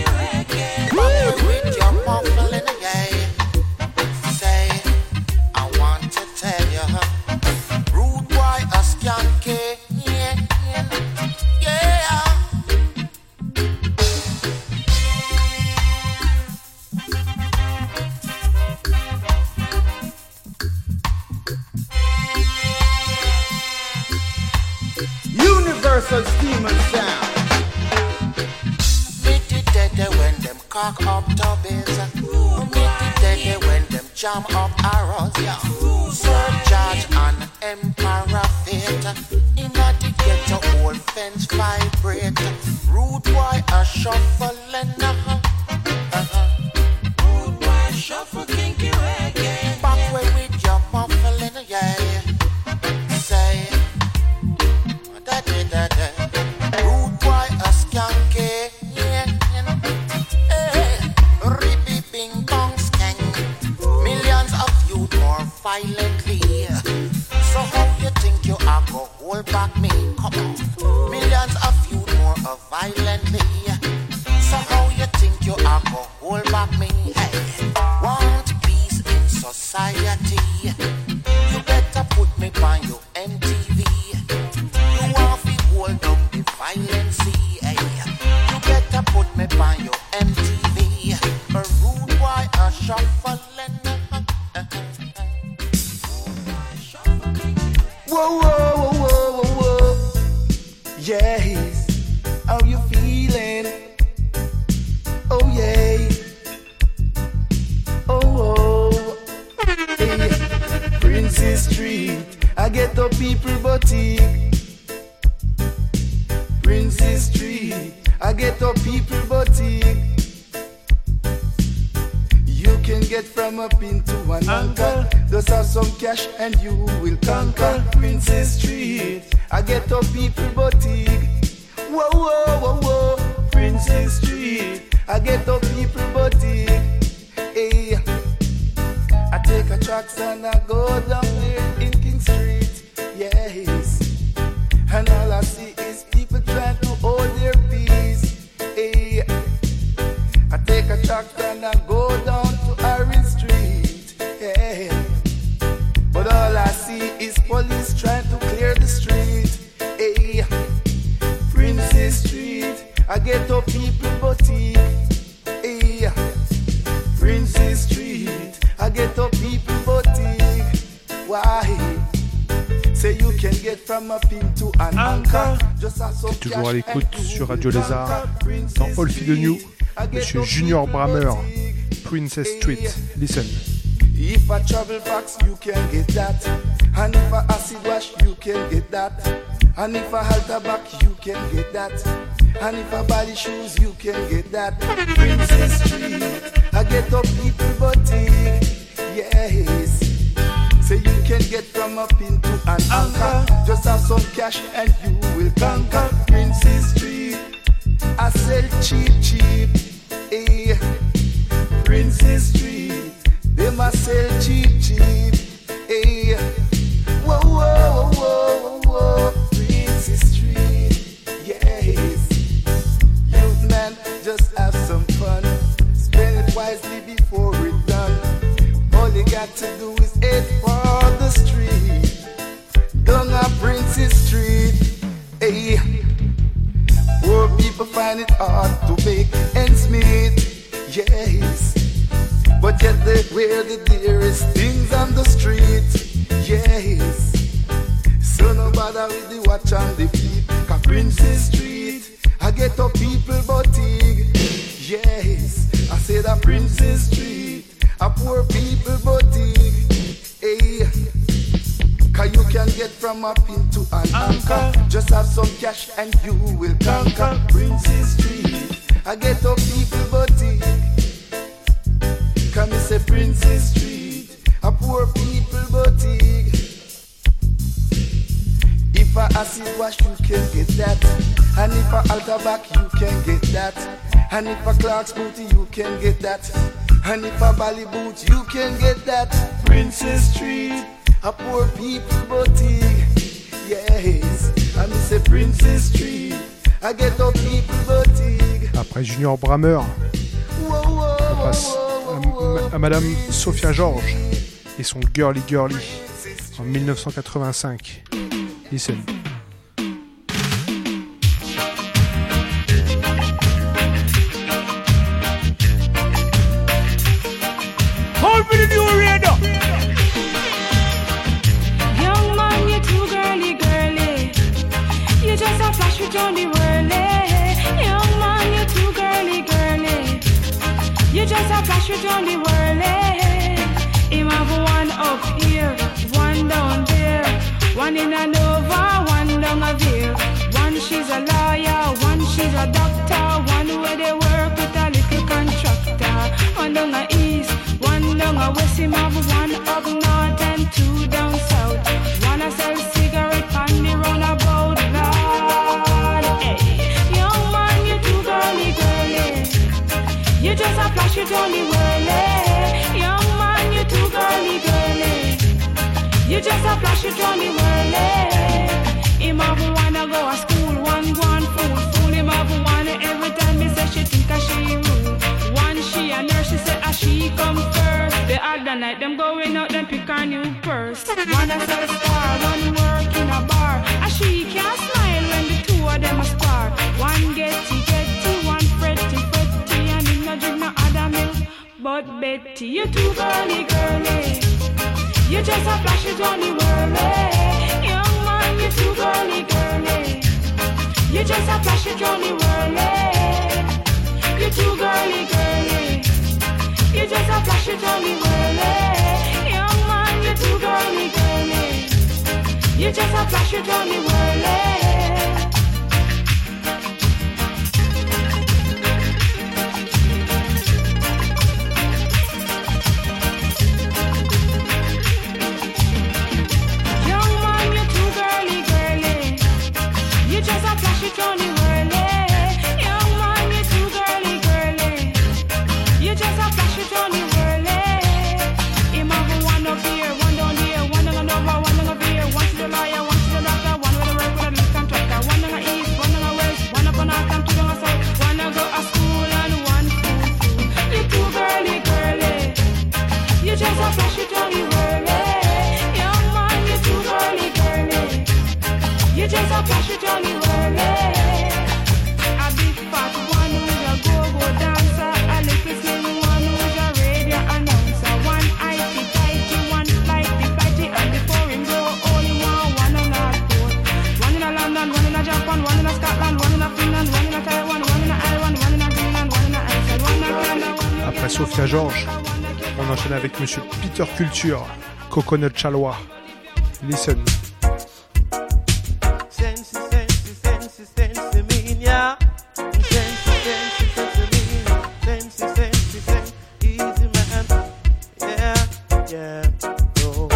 you. Will Lézard dans All Feed the New. Monsieur Junior Brammer, Princess Street. Listen. If I travel fax, you can get that. And if I acid wash, you can get that. And if I halter back, you can get that. And if I body shoes, you can get that. Princess Street, I get up people boutique. Yes. Say you can get from a pin to an anchor. Just have some cash and you will conquer. To do Just have some cash and you will conquer. Princess Street, I get up people boutique. Come say Princess Street, a poor people boutique. If I acid wash, you can get that. And if I alter back, you can get that. And if I Clark's booty, you can get that. And if I Bally you can get that. Princess Street, a poor people boutique. Princess I get. Après Junior Brammer, on passe à, à Madame Sophia George et son Girly Girly en 1985. Listen. With Him have one up here, one down there, one in a Nova, one down a veer. One she's a lawyer, one she's a doctor, one where they work with a little contractor. One down a east, one down a west, him have one up north a it on whirly. Young man, you too girly, girly. You just a flash on the whirly. Him have wanna go to school, one go on fool. Fool him have wanna every time me say she think a she rude. One she a nurse, she say a she come first. The other night them going out, them pick her new purse. One a star, one But Betty, you're too girly girly. You just a flash it on the whirly. Young man, you're too girly girly. You just a flash it on the whirly. You too girly girly. You just a flash it on the whirly. Young man, you're too girly girly. You just a flash it on the whirly. Just enchaîne avec Monsieur Peter Culture, Coconut Chalwa. Listen. Sensi, sensi, sensi, sensi, minya. Sensi, sensi, sensi, minya. Sensi, sensi, sensi, easy man. Yeah, yeah. Oh.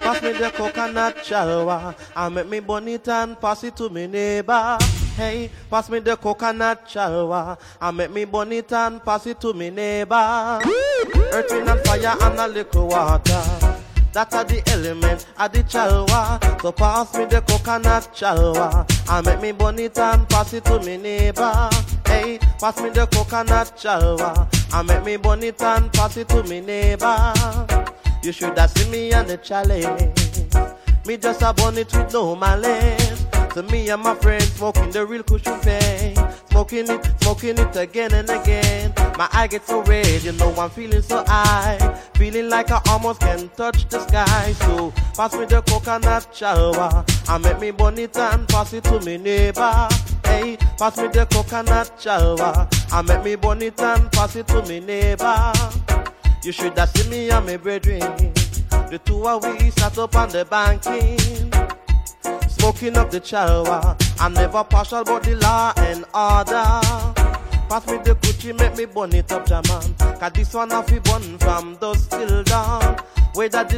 Pass me the coconut chalwa. I make me bonita and pass it to me neighbor. Hey, pass me the coconut chalwa. I make me bonita and pass it to me neighbor. Earth, wind and fire and a little water. That are the element of the chalwa. So pass me the coconut chalwa. I make me bonita and pass it to me neighbor. Hey, pass me the coconut chalwa. I make me bonita and pass it to me neighbor. You should have seen me on the challenge. Me just a bun it with no malice. So me and my friends smoking the real cushion pain. Smoking it, smoking it again and again. My eye gets so red, you know I'm feeling so high. Feeling like I almost can touch the sky. So pass me the coconut chalwa. I make me bonita and pass it to me neighbor. Hey, pass me the coconut chalwa. I make me bonita and pass it to me neighbor. You should have seen me and my brethren. The two of we sat up on the banking. Smoking up the chalwa. I'm never partial but the law and order. Pass me the Gucci, make me burn it up, Jaman. Cause this one have to burn from dusk till dawn. Whether the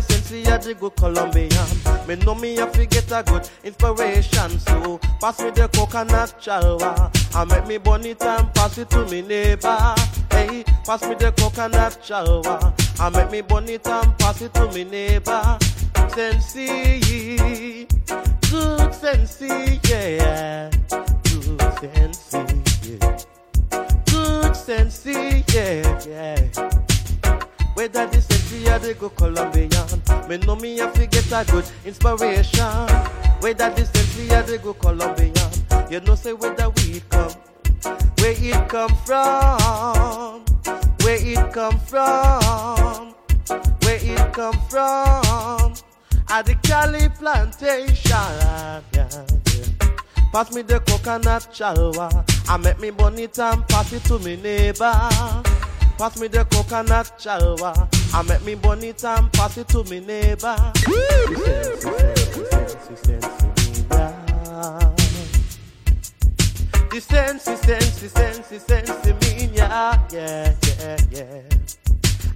or the good Colombian. Me know me have to get a good inspiration. So pass me the coconut chalwa. I make me burn it and pass it to me neighbor. Hey, pass me the coconut chalwa. I make me burn it and pass it to me neighbor. Sensi, good sensi, yeah. Good sensi, yeah. Good sensi, yeah, yeah. Whether the sensi or the good Colombian, me know me have to get a good inspiration. Whether the sensi or the good Colombian, you know say whether we come, where it come from, where it come from, where it come from. At the Cali plantation, yeah. Pass me the coconut chalwa. I make me bonita and pass it to me neighbor. Pass me the coconut chalwa. I make me bonita and pass it to me neighbor. The sensi, sensi, sensi, sensi, mean yeah, yeah, yeah, yeah.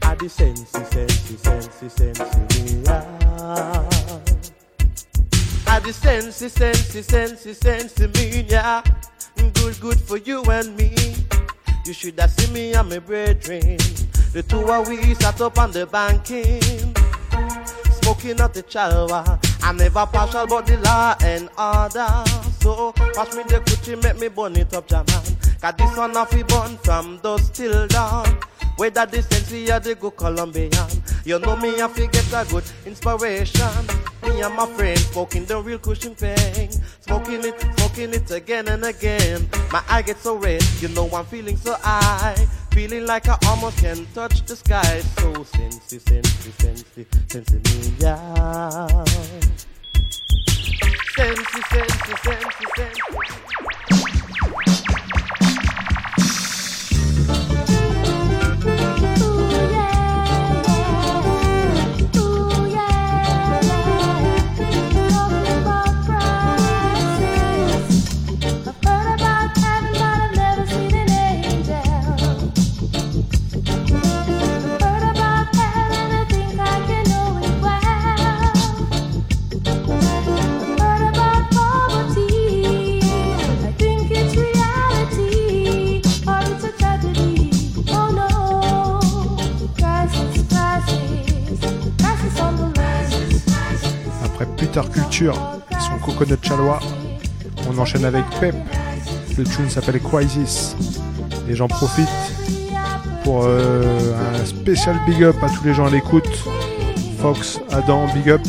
Ah, the sensi, sensi, sensi, sensi, mean yeah. Ah, the sensi, sensi, sensi, sensi, mean yeah. Good, good for you and me. You should have seen me and my brethren. The two of we sat up on the banking. Smoking up the chalwa. I never partial but the law and order. So pass me the Gucci, make me burn it up, Jaman. Cause this one off we burn from dusk till dawn. Whether the sensi or the go Colombian. You know me, I fi get a good inspiration. Me and my friends smoking the real cushion pain. Smoking it, smoking it again and again. My eye gets so red, you know I'm feeling so high. Feeling like I almost can touch the sky. So sensi, sensi, sensi, sensi me, yeah. Sensi, sensi, sensi, sensi. Culture son Coconut Chalwa, on enchaîne avec Pep. Le tune s'appelle Crisis. Et j'en profite pour euh, un spécial big up à tous les gens à l'écoute. Fox, Adam, big up.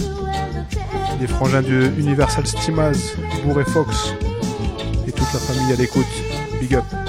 Les frangins du Universal Stimaz, Bourré Fox. Et toute la famille à l'écoute. Big up.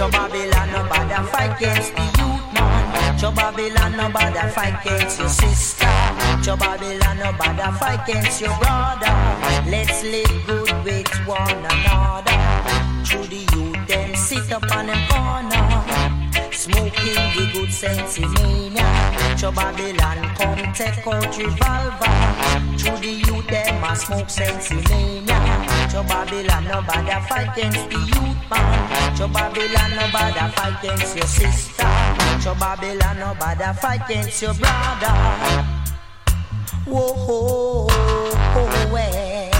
Cho Babylon, no bother fight against the youth man. Cho Babylon, no bother fight against your sister. Cho Babylon, no bother fight against your brother. Let's live good with one another. Through the youth, them sit up on them corner. Smoking the good sensimania. Cho Babylon come take out revolver. Through the youth them a smoke sensimania. Cho Babylon no bother fight against the youth man. Cho Babylon no bother fight against your sister. Cho Babylon no bother fight against your brother. Whoa, oh, oh, well,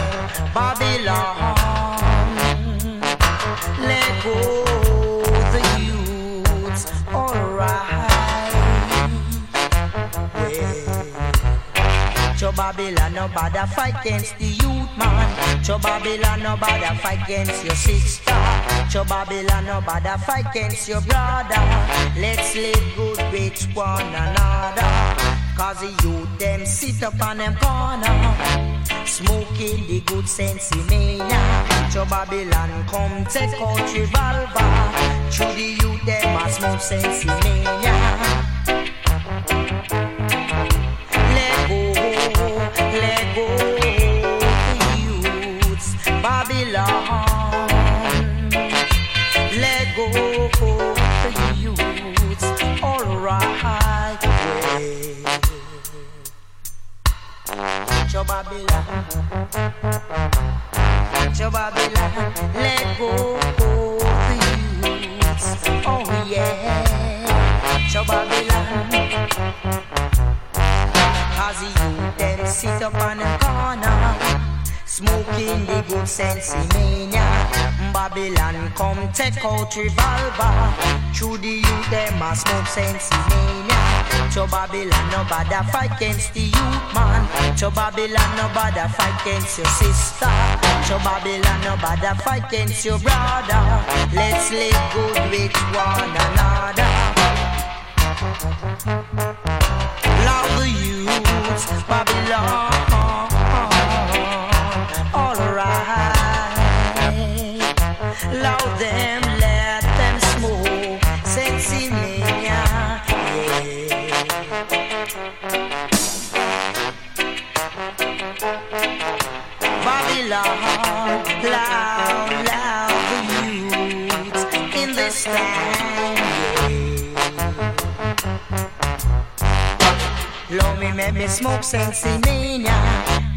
Babylon, let go the youths, alright. Cho Babylon, no bother fight against the youth man. Cho Babylon, no bother fight against your sister. Cho Babylon, no bother fight against your brother. Let's live good with one another. Cause the youth them sit up on them corner Smoking the good sense mania To Babylon come take out revolver Through the youth them a smoke sensimania Babylon, Cho Babylon, let go the youths. Oh yeah, Cho Babylon. Cause youth them sit up on the corner. Smoking the good sense mania. Babylon come take out revolver. Through the youth them a smoke sense mania. To Babylon no fight against the youth man. To Babylon no fight against your sister. To Babylon no fight against your brother. Let's live good with one another. Love the youths, Babylon. Me, smoke sensimania.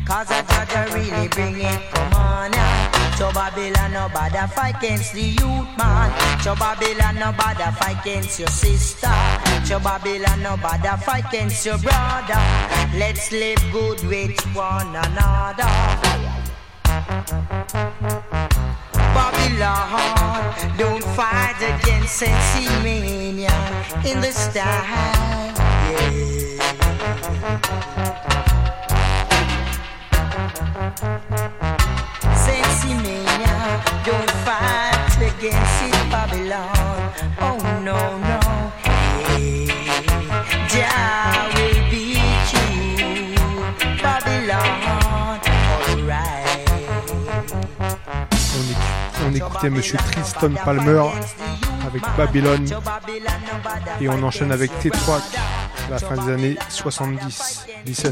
Cause I judge really bring it, come on now. To Babylon, no bother fight against the youth man. To Babylon, no bother fight against your sister. To Babylon, no bother fight against your brother. Let's live good with one another. Babylon, don't fight against sensimania in the style. Sensimania, Monsieur Tristan Palmer avec Babylone et on enchaîne avec T3 à la fin des années 70. Listen.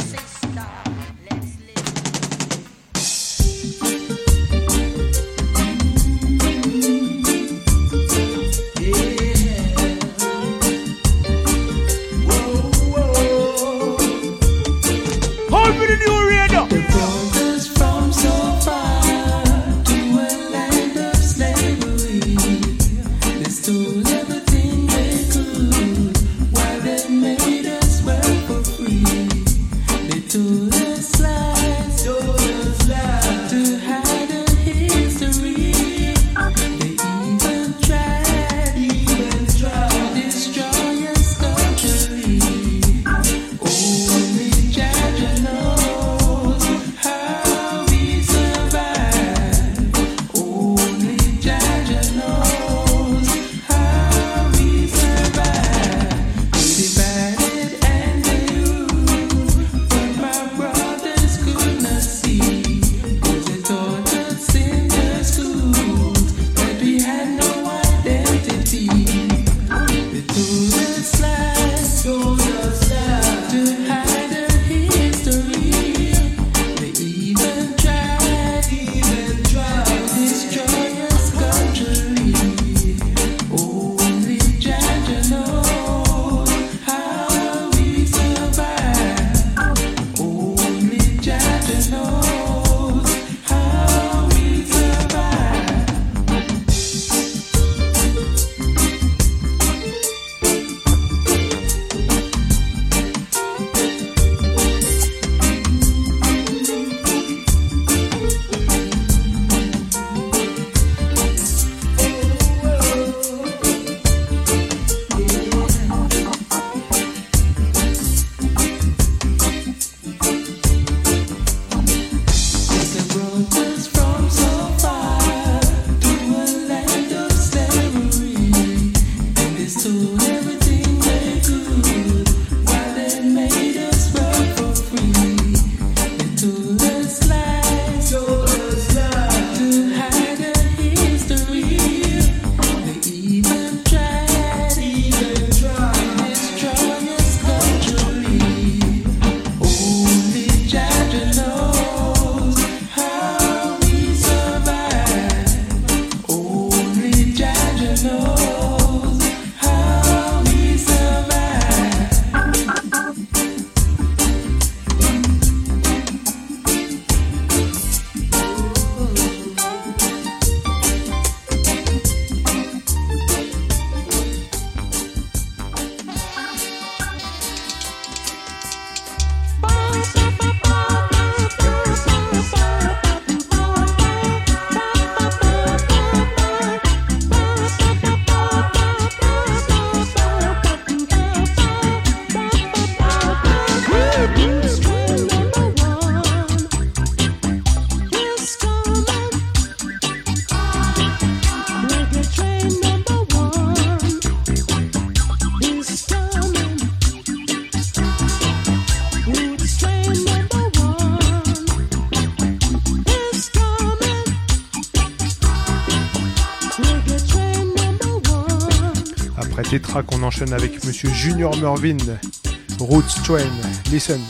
Après Tetra, qu'on enchaîne avec Monsieur Junior Mervyn, Roots Train, Listen.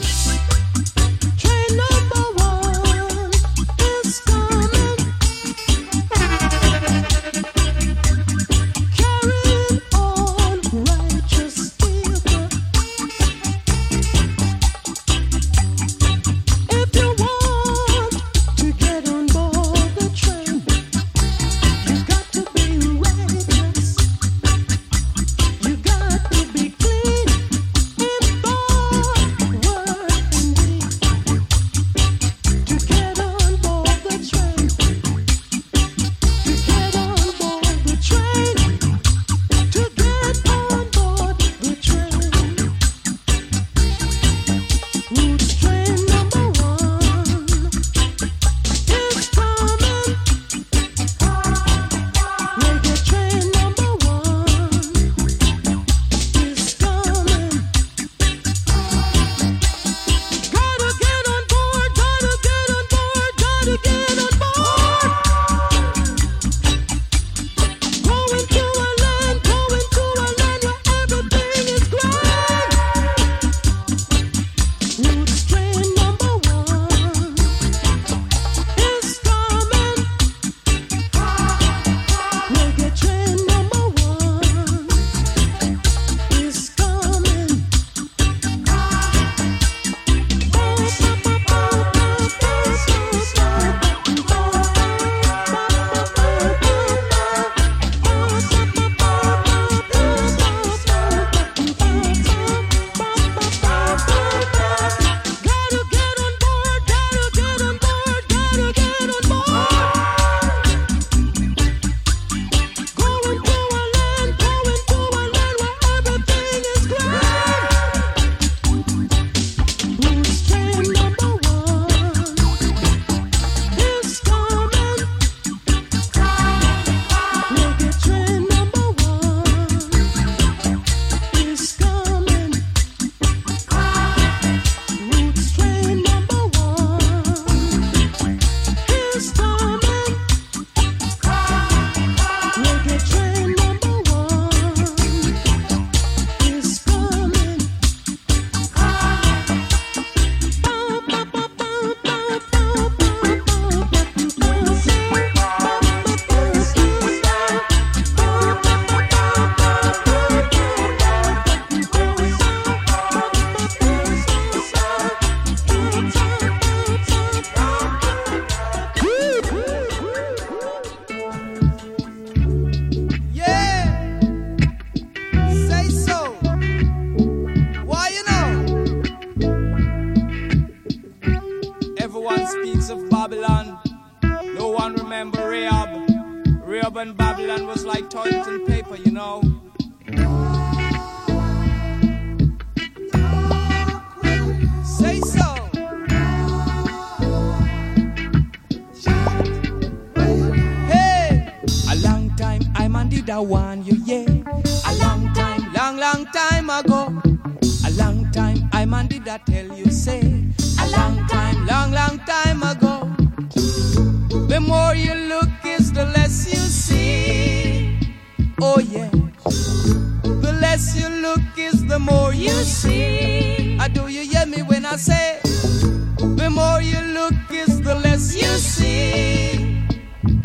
Look is the more you see. I do you hear me when I say the more you look is the less you see.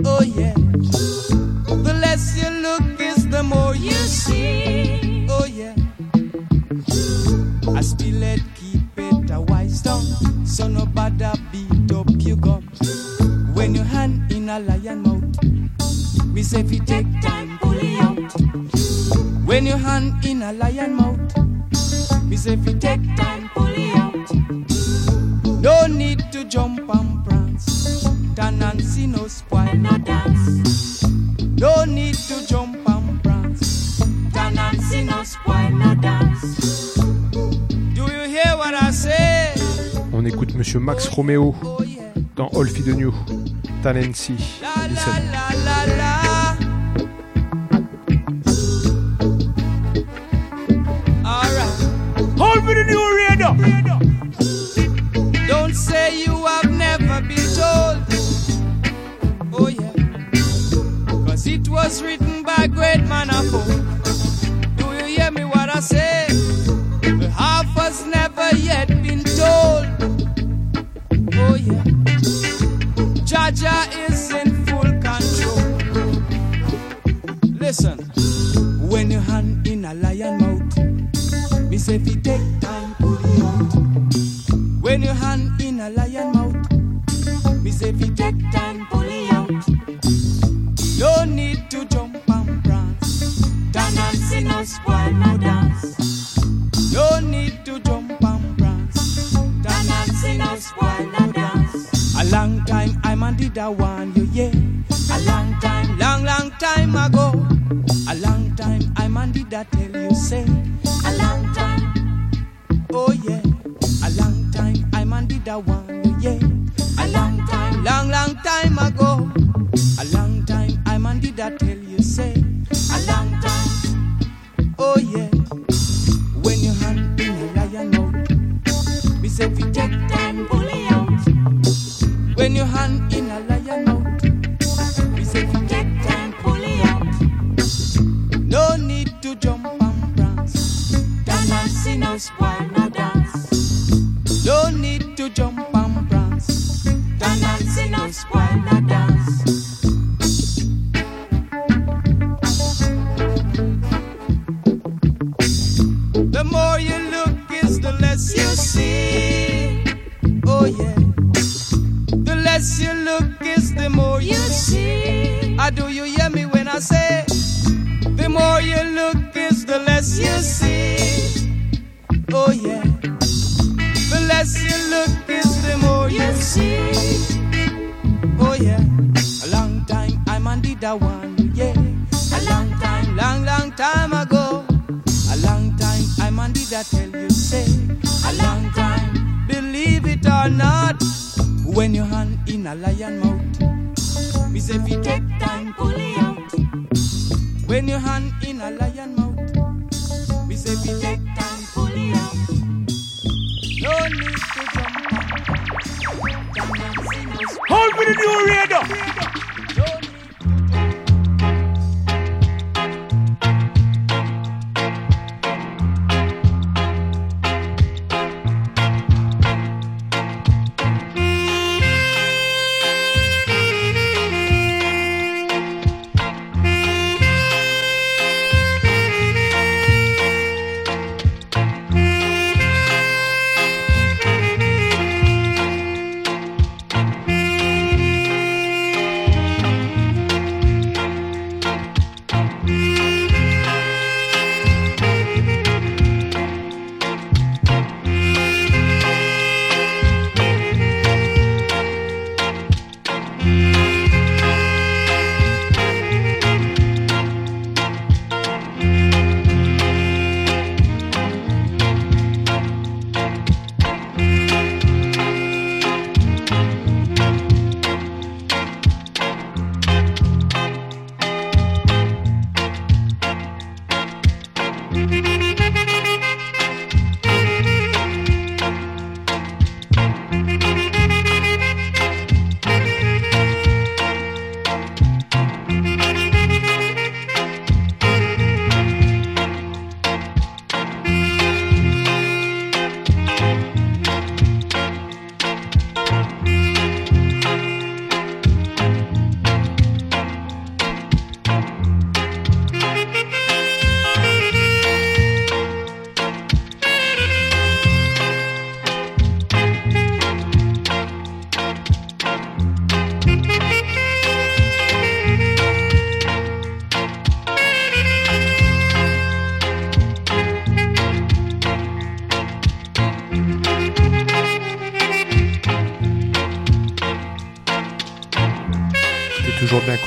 Oh yeah. The less you look is the more you see. Oh yeah. I still let keep it a wise tongue, so nobody beat up you gum. When your hand in a lion mouth, me say if you take time, your hand in a lion mouth, me say if you take time, pull it out. No need to jump and prance, turn and see no spoil no dance. No need to jump and prance, turn and see no spoil no dance. Do you hear what I say? On écoute Monsieur Max Romeo dans All Feed New, Talency. Listen. New radar. Don't say you have never been told. Oh yeah. Cause it was written by great man of old. Do you hear me what I say? The half has never yet been told. Oh yeah. Jaja is in full control. Listen, when your hand in a lion mouth, me say if you take When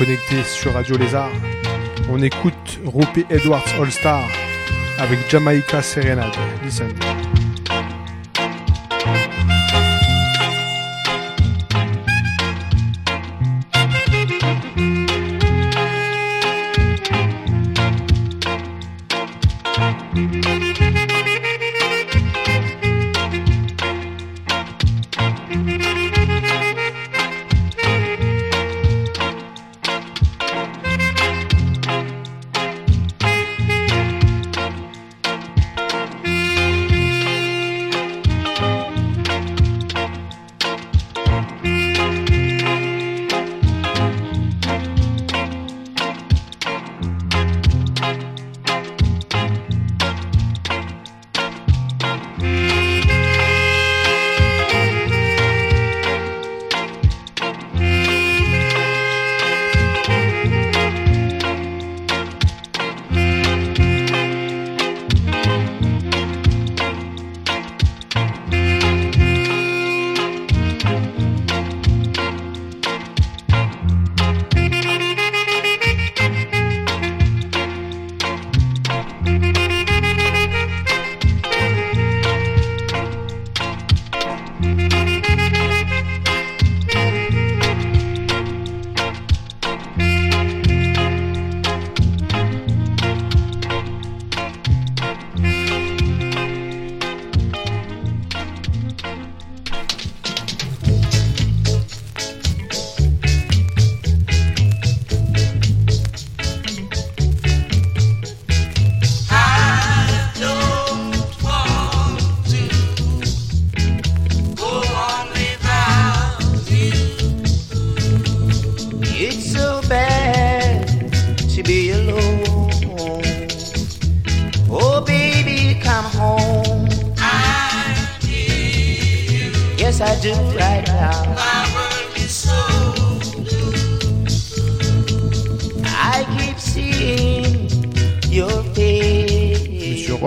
Connecté sur Radio Lézard. On écoute Rupi Edwards All Star avec Jamaica Serenade. Listen.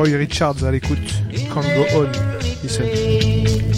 Roy Richards à l'écoute. Can't go on, listen.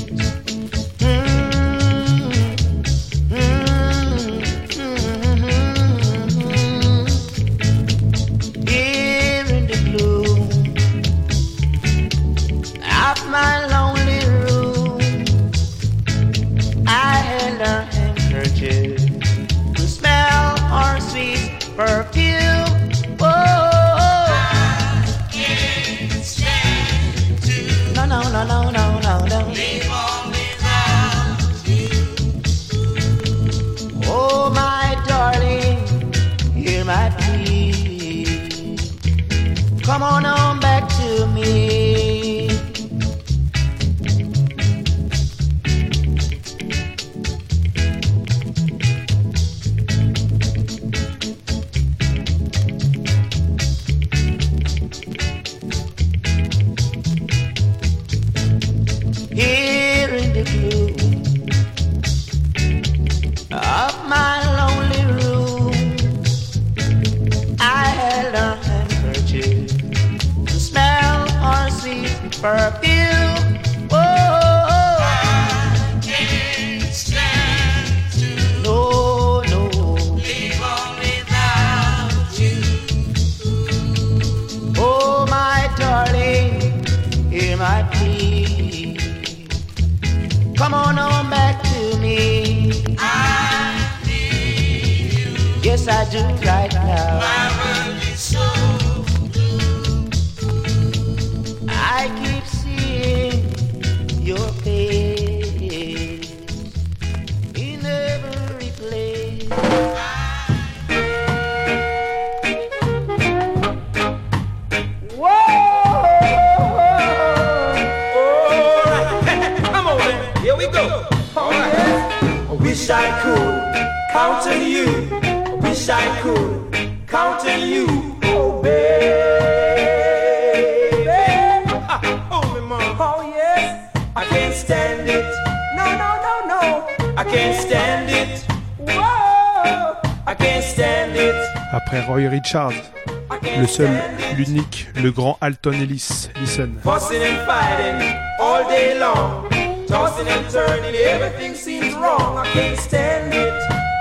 l'unique, le grand Alton Ellis. Listen. Fussing and fighting all day long. Tossing and turning, everything seems wrong. I can't stand it.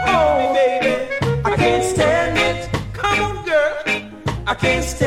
Oh, baby, I can't stand it. Come on, girl, I can't stand it.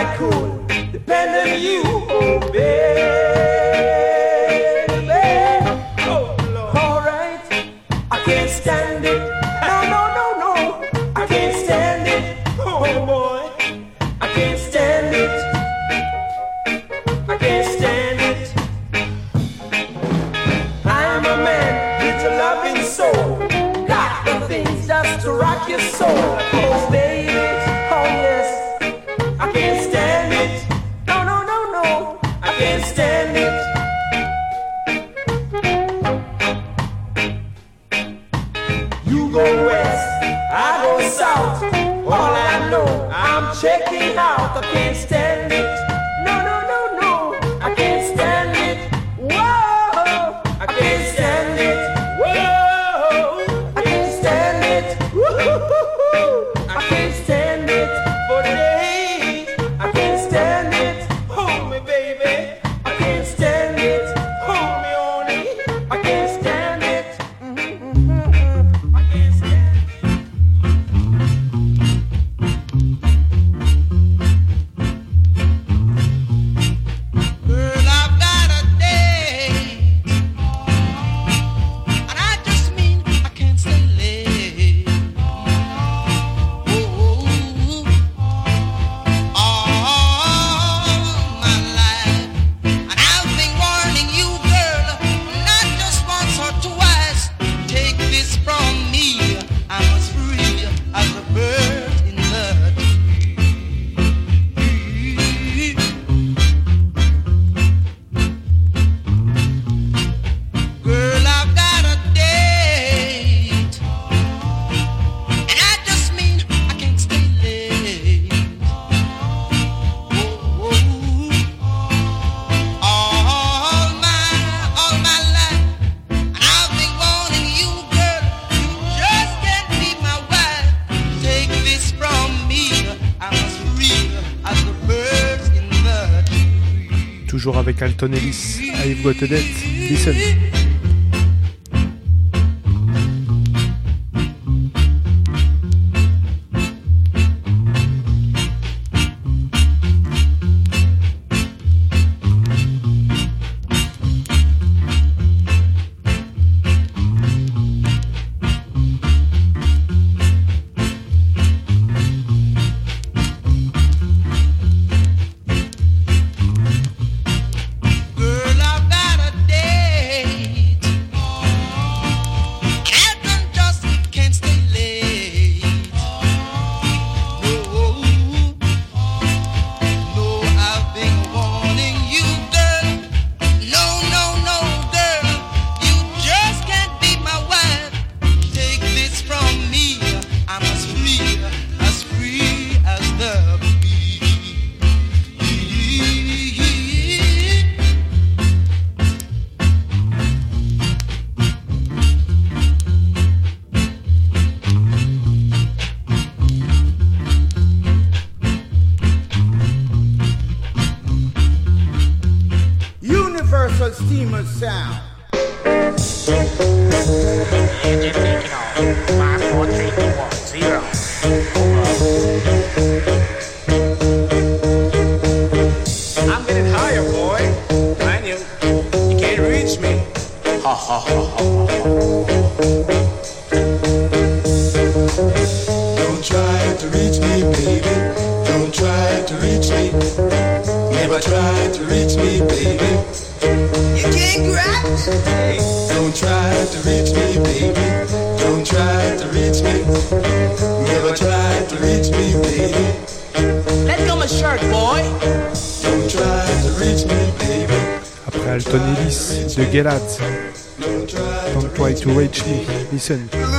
I could depend on you. good today. get at. Don't try to reach me. Listen.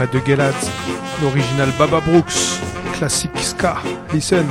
Après The Gelads, l'original Baba Brooks, classique ska. Listen.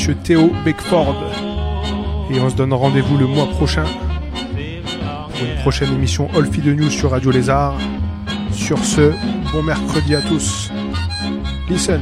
Monsieur Théo Beckford. Et on se donne rendez-vous le mois prochain pour une prochaine émission Olfi de News sur Radio Lézard. Sur ce, bon mercredi à tous. Listen.